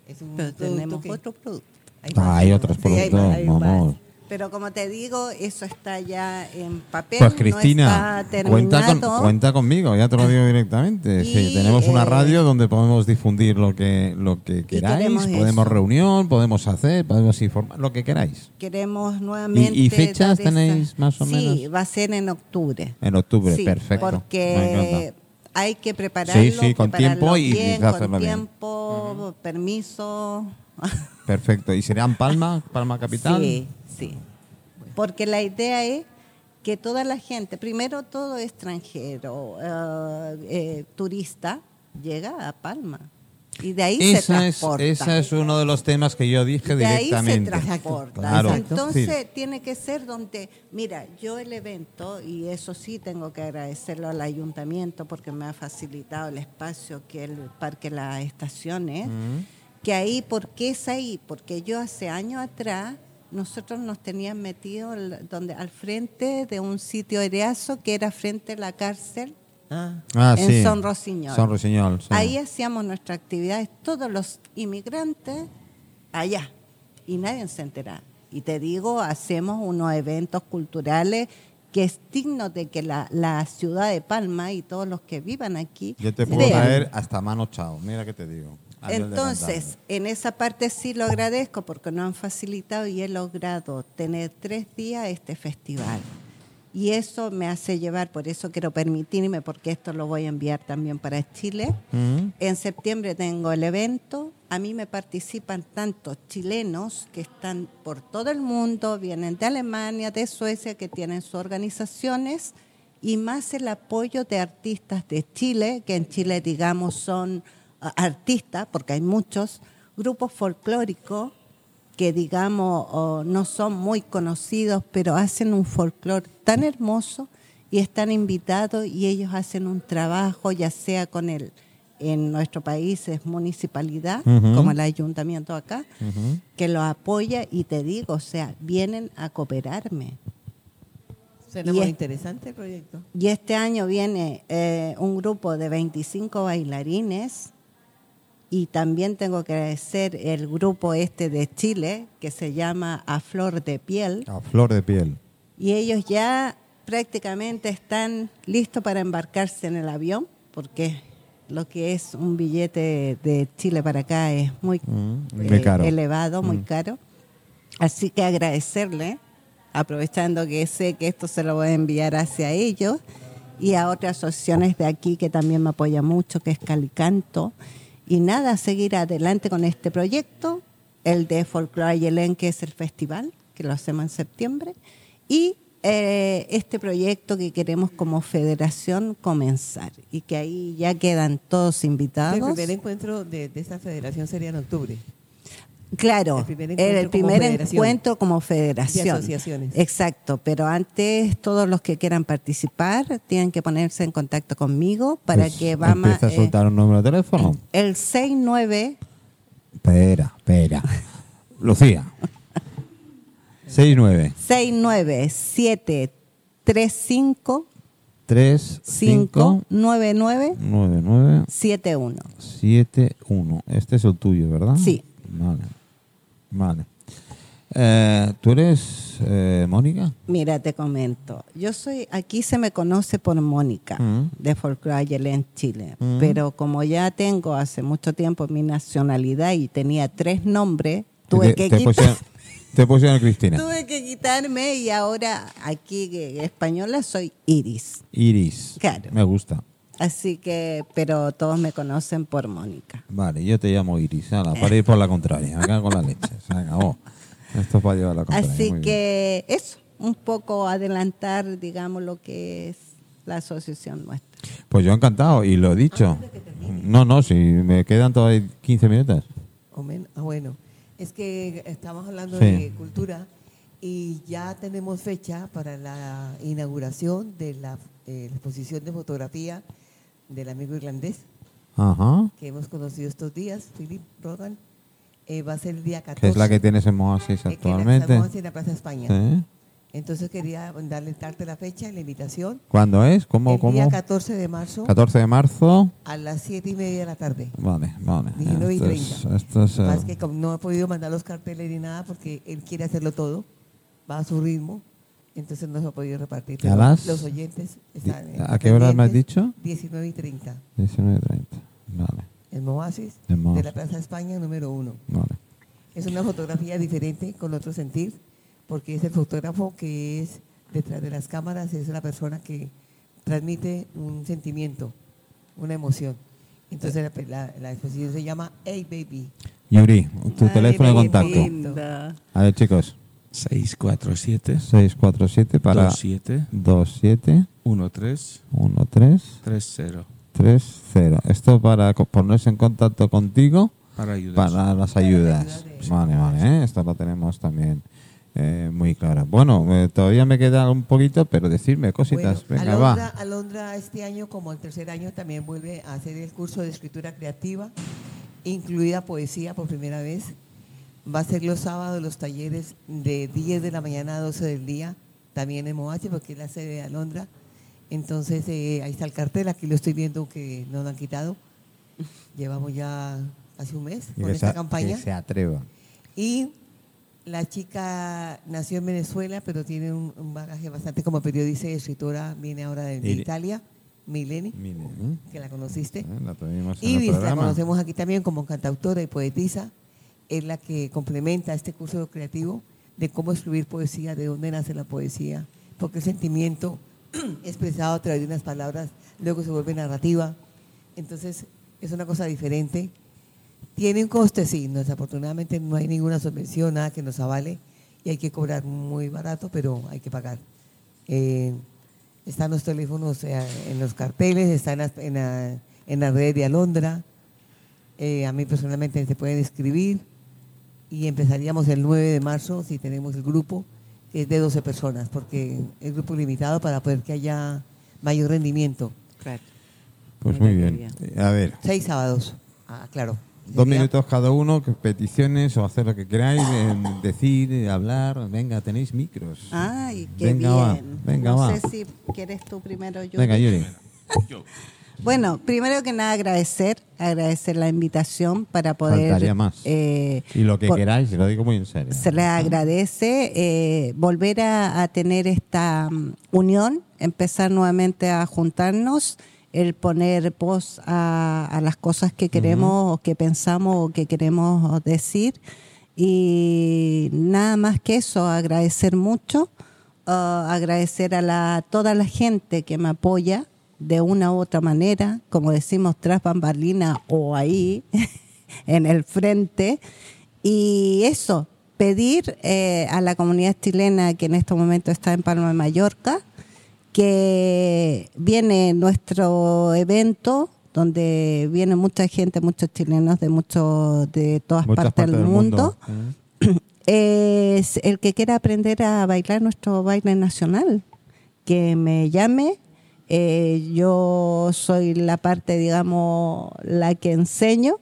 Es un Pero producto tenemos que- otro producto. Hay Ah, hay otros Sí, hay productos, más, hay más. Pero como te digo, eso está ya en papel. Pues no Cristina, está cuenta, con, cuenta conmigo, ya te lo digo directamente. (laughs) Y, Sí, tenemos una eh, radio donde podemos difundir lo que lo que queráis, podemos eso. reunión, podemos hacer, podemos informar, lo que queráis. Queremos nuevamente. ¿Y- y fechas esa- tenéis más o Sí, menos? va a ser en octubre. En octubre, Sí, perfecto. Porque hay que prepararlo. Sí, sí, con tiempo y bien, con bien. tiempo, permiso. Perfecto. ¿Y será en Palma, Palma Capital? Sí, sí. Porque la idea es que toda la gente, primero todo extranjero, eh, eh, turista, llega a Palma. Y de ahí se Esa es, transporta. esa es uno de los temas que yo dije de ahí se directamente. transporta. Claro. Entonces Sí. tiene que ser donde, mira, yo el evento, y eso sí tengo que agradecerlo al ayuntamiento porque me ha facilitado el espacio que el Parque Las Estaciones, que ahí, ¿por qué es ahí? Porque yo hace años atrás, nosotros nos tenían metido el- donde, al frente de un sitio areazo que era frente a la cárcel Ah, Ah, en sí. Son Rosiñol. Son Rosiñol, sí. Ahí hacíamos nuestras actividades, todos los inmigrantes allá, y nadie se entera. Y te digo, hacemos unos eventos culturales que es digno de que la, la ciudad de Palma y todos los que vivan aquí Yo te puedo vean. traer hasta mano chao. Mira que te digo. Entonces, en esa parte sí lo agradezco porque nos han facilitado y he logrado tener tres días este festival. Y eso me hace llevar, por eso quiero permitirme, porque esto lo voy a enviar también para Chile. En septiembre tengo el evento. A mí me participan tantos chilenos que están por todo el mundo, vienen de Alemania, de Suecia, que tienen sus organizaciones, y más el apoyo de artistas de Chile, que en Chile, digamos, son artistas, porque hay muchos, grupos folclóricos que digamos oh, no son muy conocidos, pero hacen un folclore tan hermoso y están invitados y ellos hacen un trabajo, ya sea con el, en nuestro país es municipalidad, como el ayuntamiento acá, que lo apoya y te digo, o sea, vienen a cooperarme. suena Y muy es- interesante el proyecto. Y este año viene eh, un grupo de 25 bailarines y también tengo que agradecer el grupo este de Chile que se llama A Flor de Piel A flor de piel. y ellos ya prácticamente están listos para embarcarse en el avión, porque lo que es un billete de Chile para acá es muy, Mm, muy eh, caro. elevado, muy caro. Así que agradecerle, aprovechando que sé que esto se lo voy a enviar hacia ellos y a otras asociaciones de aquí que también me apoyan mucho, que es Calicanto. Y nada, seguir adelante con este proyecto, el de Folklore Yelén, que es el festival, que lo hacemos en septiembre, y eh, este proyecto que queremos como federación comenzar y que ahí ya quedan todos El invitados. primer encuentro de, de federación sería en octubre. Claro, El primer el encuentro como federación. encuentro como federación. De asociaciones. Exacto, pero antes todos los que quieran participar tienen que ponerse en contacto conmigo para Pues que vamos Empieza a eh, soltar un número de teléfono. el 69 Espera, espera. Lucía. 69 69735 3 5 599 9 9 71. 7 1. Este es el tuyo, ¿verdad? Sí. Vale. Vale. Eh, ¿Tú eres eh, Mónica? Mira, te comento. Yo soy, aquí se me conoce por Mónica, Mm. de Folklore en Chile. Mm. Pero como ya tengo hace mucho tiempo mi nacionalidad y tenía tres nombres, tuve te, que te quitar. pusieron, te pusieron Cristina. (laughs) Tuve que quitarme y ahora aquí que española soy Iris. Iris. Claro. Me gusta. Así que, pero todos me conocen por Mónica. Vale, yo te llamo Iris. ala, para ir por la (laughs) contraria. Cago en la leche. Se acabó. Esto es para llevar la contraria. Así muy bien. que eso, un poco adelantar, digamos, lo que es la asociación nuestra. Pues yo encantado y lo he dicho. No, no, si me quedan todavía 15 minutos. O men- ah, bueno, es que estamos hablando Sí. de cultura y ya tenemos fecha para la inauguración de la eh, exposición de fotografía del amigo irlandés Ajá. que hemos conocido estos días, Philip Rogan. Eh, va a ser el día 14. Que es la que tienes en Moasis eh, actualmente. estamos en la Plaza España. Sí. Entonces quería darle darte la fecha y la invitación. ¿Cuándo es? ¿Cómo? el cómo? día 14 de marzo 14 de marzo. a las 7 y media de la tarde. Vale, vale. 19 y Esto es- 30. esto es, Más eh, que no he podido mandar los carteles ni nada porque él quiere hacerlo todo, va a su ritmo, entonces no se ha podido repartir. ¿Y a Pero las? Los oyentes están. ¿a qué horas me has dicho? 19 y 30. 19.30. Vale, En Moasis, de la Plaza España número uno. vale. Es una fotografía diferente, con otro sentir, porque es el fotógrafo que es detrás de las cámaras, es la persona que transmite un sentimiento, una emoción. Entonces la, la- la exposición se llama Hey Baby. Yuri, tu Ay, teléfono de contacto. linda. A ver, chicos. 647 647 para 27 27 13 13 30 30. Esto para ponerse en contacto contigo para las ayudas. Vale, vale, ¿eh? esto lo tenemos también eh, muy claro. Bueno, eh, todavía me queda un poquito, pero decirme cositas. Bueno, Venga, Alondra, va. Alondra este año, como el tercer año, también vuelve a hacer el curso de escritura creativa, incluida poesía por primera vez. Va a ser los sábados los talleres de 10 de la mañana a 12 del día, también en Moache, porque es la sede de Alondra. Entonces, eh, ahí está el cartel, aquí lo estoy viendo que no lo han quitado. Llevamos ya casi un mes Y con esta campaña. Que se atreva. Y la chica nació en Venezuela, pero tiene un, un bagaje bastante como periodista y escritora. Viene ahora de, de Y- Italia, Mileni, Mire, ¿eh? que la conociste. Eh, La Ibis la programa. conocemos aquí también como cantautora y poetisa. Es la que complementa este curso creativo de cómo escribir poesía, de dónde nace la poesía, porque el sentimiento (clears throat) expresado a través de unas palabras luego se vuelve narrativa. Entonces es una cosa diferente. Tiene un coste, sí, desafortunadamente no hay ninguna subvención, nada que nos avale y hay que cobrar muy barato, pero hay que pagar. Eh, están los teléfonos eh, en los carteles, están en las, en la, en la red de Alondra. Eh, a mí personalmente se pueden escribir y empezaríamos el 9 de marzo si tenemos el grupo, que es de 12 personas, porque es grupo limitado para poder que haya mayor rendimiento. Claro. Pues muy bien. Eh, A ver, Seis sábados. Ah, claro. dos Sería- minutos cada uno, que peticiones o hacer lo que queráis, en decir, eh, hablar. Venga, tenéis micros. Ay, qué Venga, va, venga, no va. sé si quieres tú primero, Yuri. Venga, Yuri. Yo. Bueno, primero que nada agradecer, agradecer la invitación para poder... Más. eh, Y lo que por- queráis, lo digo muy en serio. se les agradece eh, volver a, a tener esta mm, unión, empezar nuevamente a juntarnos, el poner voz a, a las cosas que queremos o que pensamos o que queremos decir. Y nada más que eso, agradecer mucho, ah, agradecer a la, toda la gente que me apoya de una u otra manera, como decimos, tras bambalina o ahí, (laughs) en el frente. Y eso, pedir eh, a la comunidad chilena que en este momento está en Palma de Mallorca, que viene nuestro evento donde viene mucha gente, muchos chilenos de muchos de todas Muchas partes, del mundo. (clears throat) Es el que quiera aprender a bailar nuestro baile nacional, que me llame. Eh, yo soy la parte, digamos, la que enseño.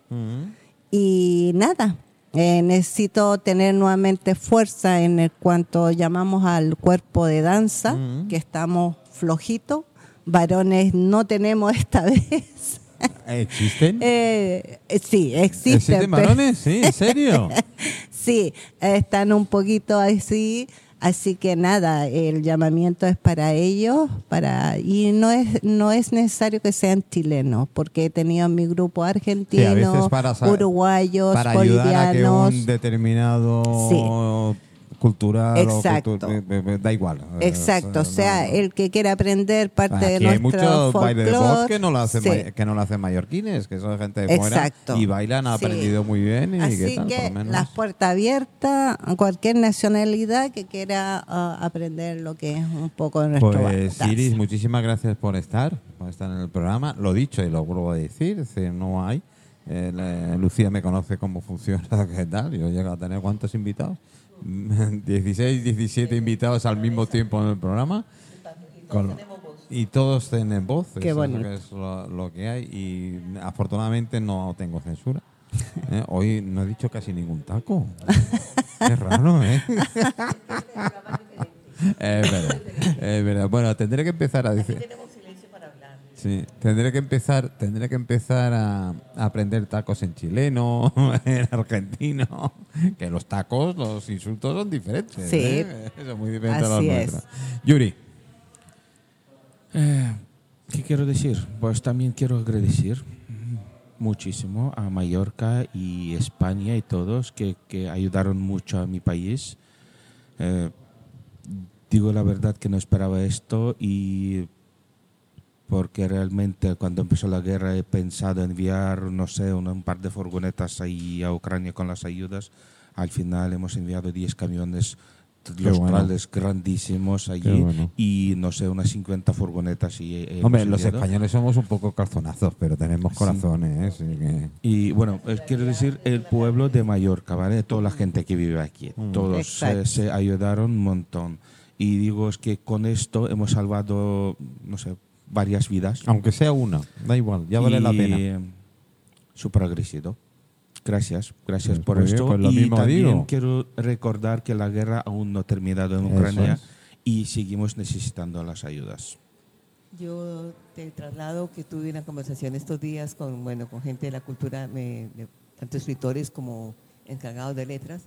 Y nada, eh, necesito tener nuevamente fuerza en el cuanto llamamos al cuerpo de danza, que estamos flojitos. Varones no tenemos esta (laughs) vez. ¿Existen? Eh, sí, existen. ¿Existen varones? Sí, ¿en serio? (laughs) Sí, están un poquito así, así que nada, el llamamiento es para ellos, para y no es no es necesario que sean chilenos, porque he tenido en mi grupo Sí, argentinos, para uruguayos, para ayudar a que bolivianos. un determinado cultural Exacto. o cultu- eh, eh, da igual. Eh, Exacto, o sea, no- el que quiera aprender parte de Aquí hay nuestro muchos bailes de voz que no lo hacen sí. que no lo hacen mallorquines, que son gente de fuera Exacto. y bailan, han Sí. aprendido muy bien y Así tal, que las puertas abiertas a cualquier nacionalidad que quiera ah, aprender lo que es un poco de nuestro Pues. Iris, muchísimas gracias por estar, por estar en el programa. Lo dicho y lo vuelvo a decir, decir, no hay. eh, Lucía me conoce cómo funciona, (laughs) qué tal. Yo llego a tener cuántos invitados, (laughs) 16, 17 invitados al mismo tiempo en el programa. Y todos tienen voz, Qué eso es lo bonito. que es lo, lo que hay. Y afortunadamente no tengo censura. (laughs) Eh, Hoy no he dicho casi ningún taco. Raro, ¿eh? (laughs) Es verdad, es verdad. Bueno, tendré que empezar a decir. Sí, tendré que empezar, tendré que empezar a, a aprender tacos en chileno, (laughs) en argentino, (laughs) que los tacos, los insultos son diferentes. Sí. ¿eh? Eso es muy diferente a los Así nuestros. es. Yuri, Eh, ¿Qué quiero decir? Pues también quiero agradecer muchísimo a Mallorca y España y todos que, que ayudaron mucho a mi país. Eh, digo la verdad que no esperaba esto y porque realmente cuando empezó la guerra he pensado enviar, no sé, un, un par de furgonetas ahí a Ucrania con las ayudas. Al final hemos enviado 10 camiones, los bueno. trales grandísimos allí Qué bueno. y no sé, unas 50 furgonetas. Y, eh, hombre, los enviado. españoles somos un poco calzonazos, pero tenemos Sí. corazones, ¿eh? Así que- Y bueno, eh, quiero decir el pueblo de Mallorca, ¿vale? Toda la gente que vive aquí. Mm. Todos se, se ayudaron un montón. Y digo, es que con esto hemos salvado, no sé, varias vidas. aunque sea una, da igual, ya vale la Y, pena. eh, Súper agradecido. Gracias, gracias Pues por bien, esto. pues lo y mismo también digo. quiero recordar que la guerra aún no ha terminado en Ucrania es. y seguimos necesitando las ayudas. Yo te traslado que tuve una conversación estos días con, bueno, con gente de la cultura, me- de- tanto escritores como encargados de letras,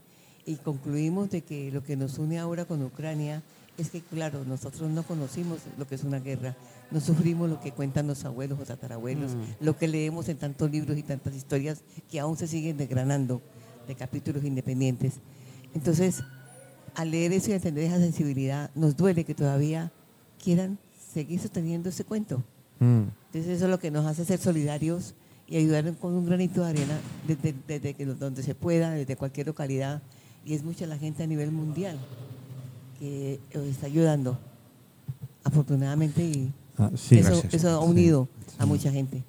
y concluimos de que lo que nos une ahora con Ucrania es que, claro, nosotros no conocimos lo que es una guerra, no sufrimos lo que cuentan los abuelos o tatarabuelos, lo que leemos en tantos libros y tantas historias que aún se siguen desgranando de capítulos independientes. Entonces, al leer eso y entender esa sensibilidad, nos duele que todavía quieran seguir sosteniendo ese cuento. Mm. Entonces eso es lo que nos hace ser solidarios y ayudar con un granito de arena desde, donde se pueda, desde cualquier localidad. Y es mucha la gente a nivel mundial que os está ayudando, afortunadamente, y Ah, sí, eso, eso ha unido a mucha gente.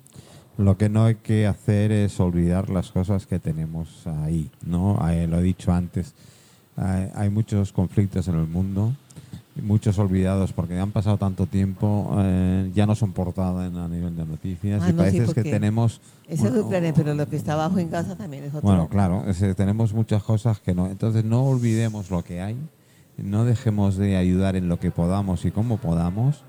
Lo que no hay que hacer es olvidar las cosas que tenemos ahí, ¿no? Eh, lo he dicho antes, hay, hay muchos conflictos en el mundo, muchos olvidados porque han pasado tanto tiempo, eh, ya no son portada a nivel de noticias Ah, y no, sí, parece que porque tenemos... Eso es bueno, Ucrania, pero lo que está abajo en casa también es otro. Bueno, claro, es, eh, tenemos muchas cosas que no. Entonces no olvidemos lo que hay, no dejemos de ayudar en lo que podamos y como podamos.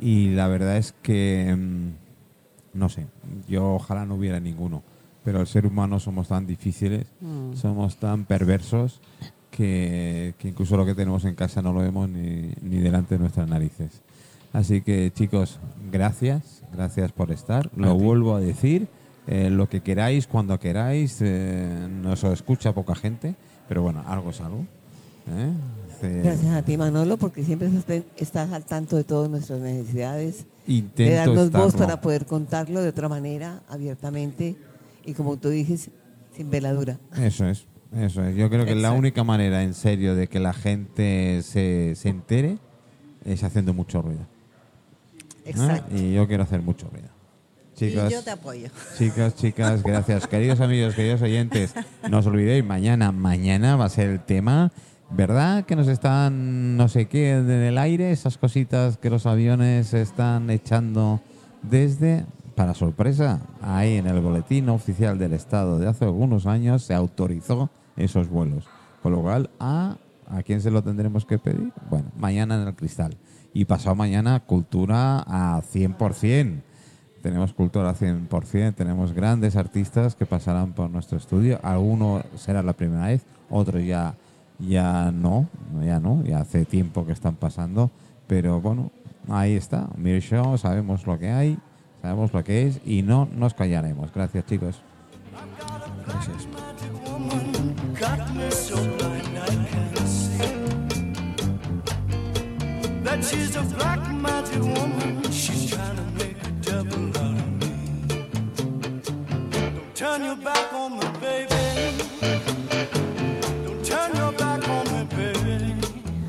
Y la verdad es que mm, no sé, yo ojalá no hubiera ninguno, pero el ser humano somos tan difíciles, Mm. somos tan perversos que, que incluso lo que tenemos en casa no lo vemos ni, ni delante de nuestras narices. Así que chicos, gracias, gracias por estar. Lo vuelvo a decir, eh, lo que queráis, cuando queráis, eh, nos escucha poca gente, pero bueno, algo es algo. ¿eh? Eh, Gracias a ti, Manolo, porque siempre estás- al tanto de todas nuestras necesidades, de darnos voz estarlo. para poder contarlo de otra manera, abiertamente, y como tú dices, sin veladura. Eso es, eso es. Yo creo que la Exacto. única manera, en serio, de que la gente se, se entere es haciendo mucho ruido. ¿eh? Exacto. Y yo quiero hacer mucho ruido. Chicos, Y yo te apoyo. chicas, chicas, gracias. (laughs) Queridos amigos, queridos oyentes, no os olvidéis, mañana, mañana va a ser el tema. ¿Verdad que nos están, no sé qué, en el aire, esas cositas que los aviones están echando desde, para sorpresa, ahí en el boletín oficial del Estado de hace algunos años se autorizó esos vuelos. Con lo cual, ¿a, ¿a quién se lo tendremos que pedir? Bueno, mañana en el cristal. Y pasado mañana, cultura a 100%. Tenemos cultura 100%, tenemos grandes artistas que pasarán por nuestro estudio. Alguno será la primera vez, otros ya, ya no, ya no, ya hace tiempo que están pasando. Pero bueno, ahí está, Mir Show, sabemos lo que hay, sabemos lo que es y no nos callaremos. Gracias chicos. Gracias. Got me so blind I can't see that she's a black magic woman. She's trying to make a devil out of me. Don't turn your back on me, baby. Don't turn your back on me.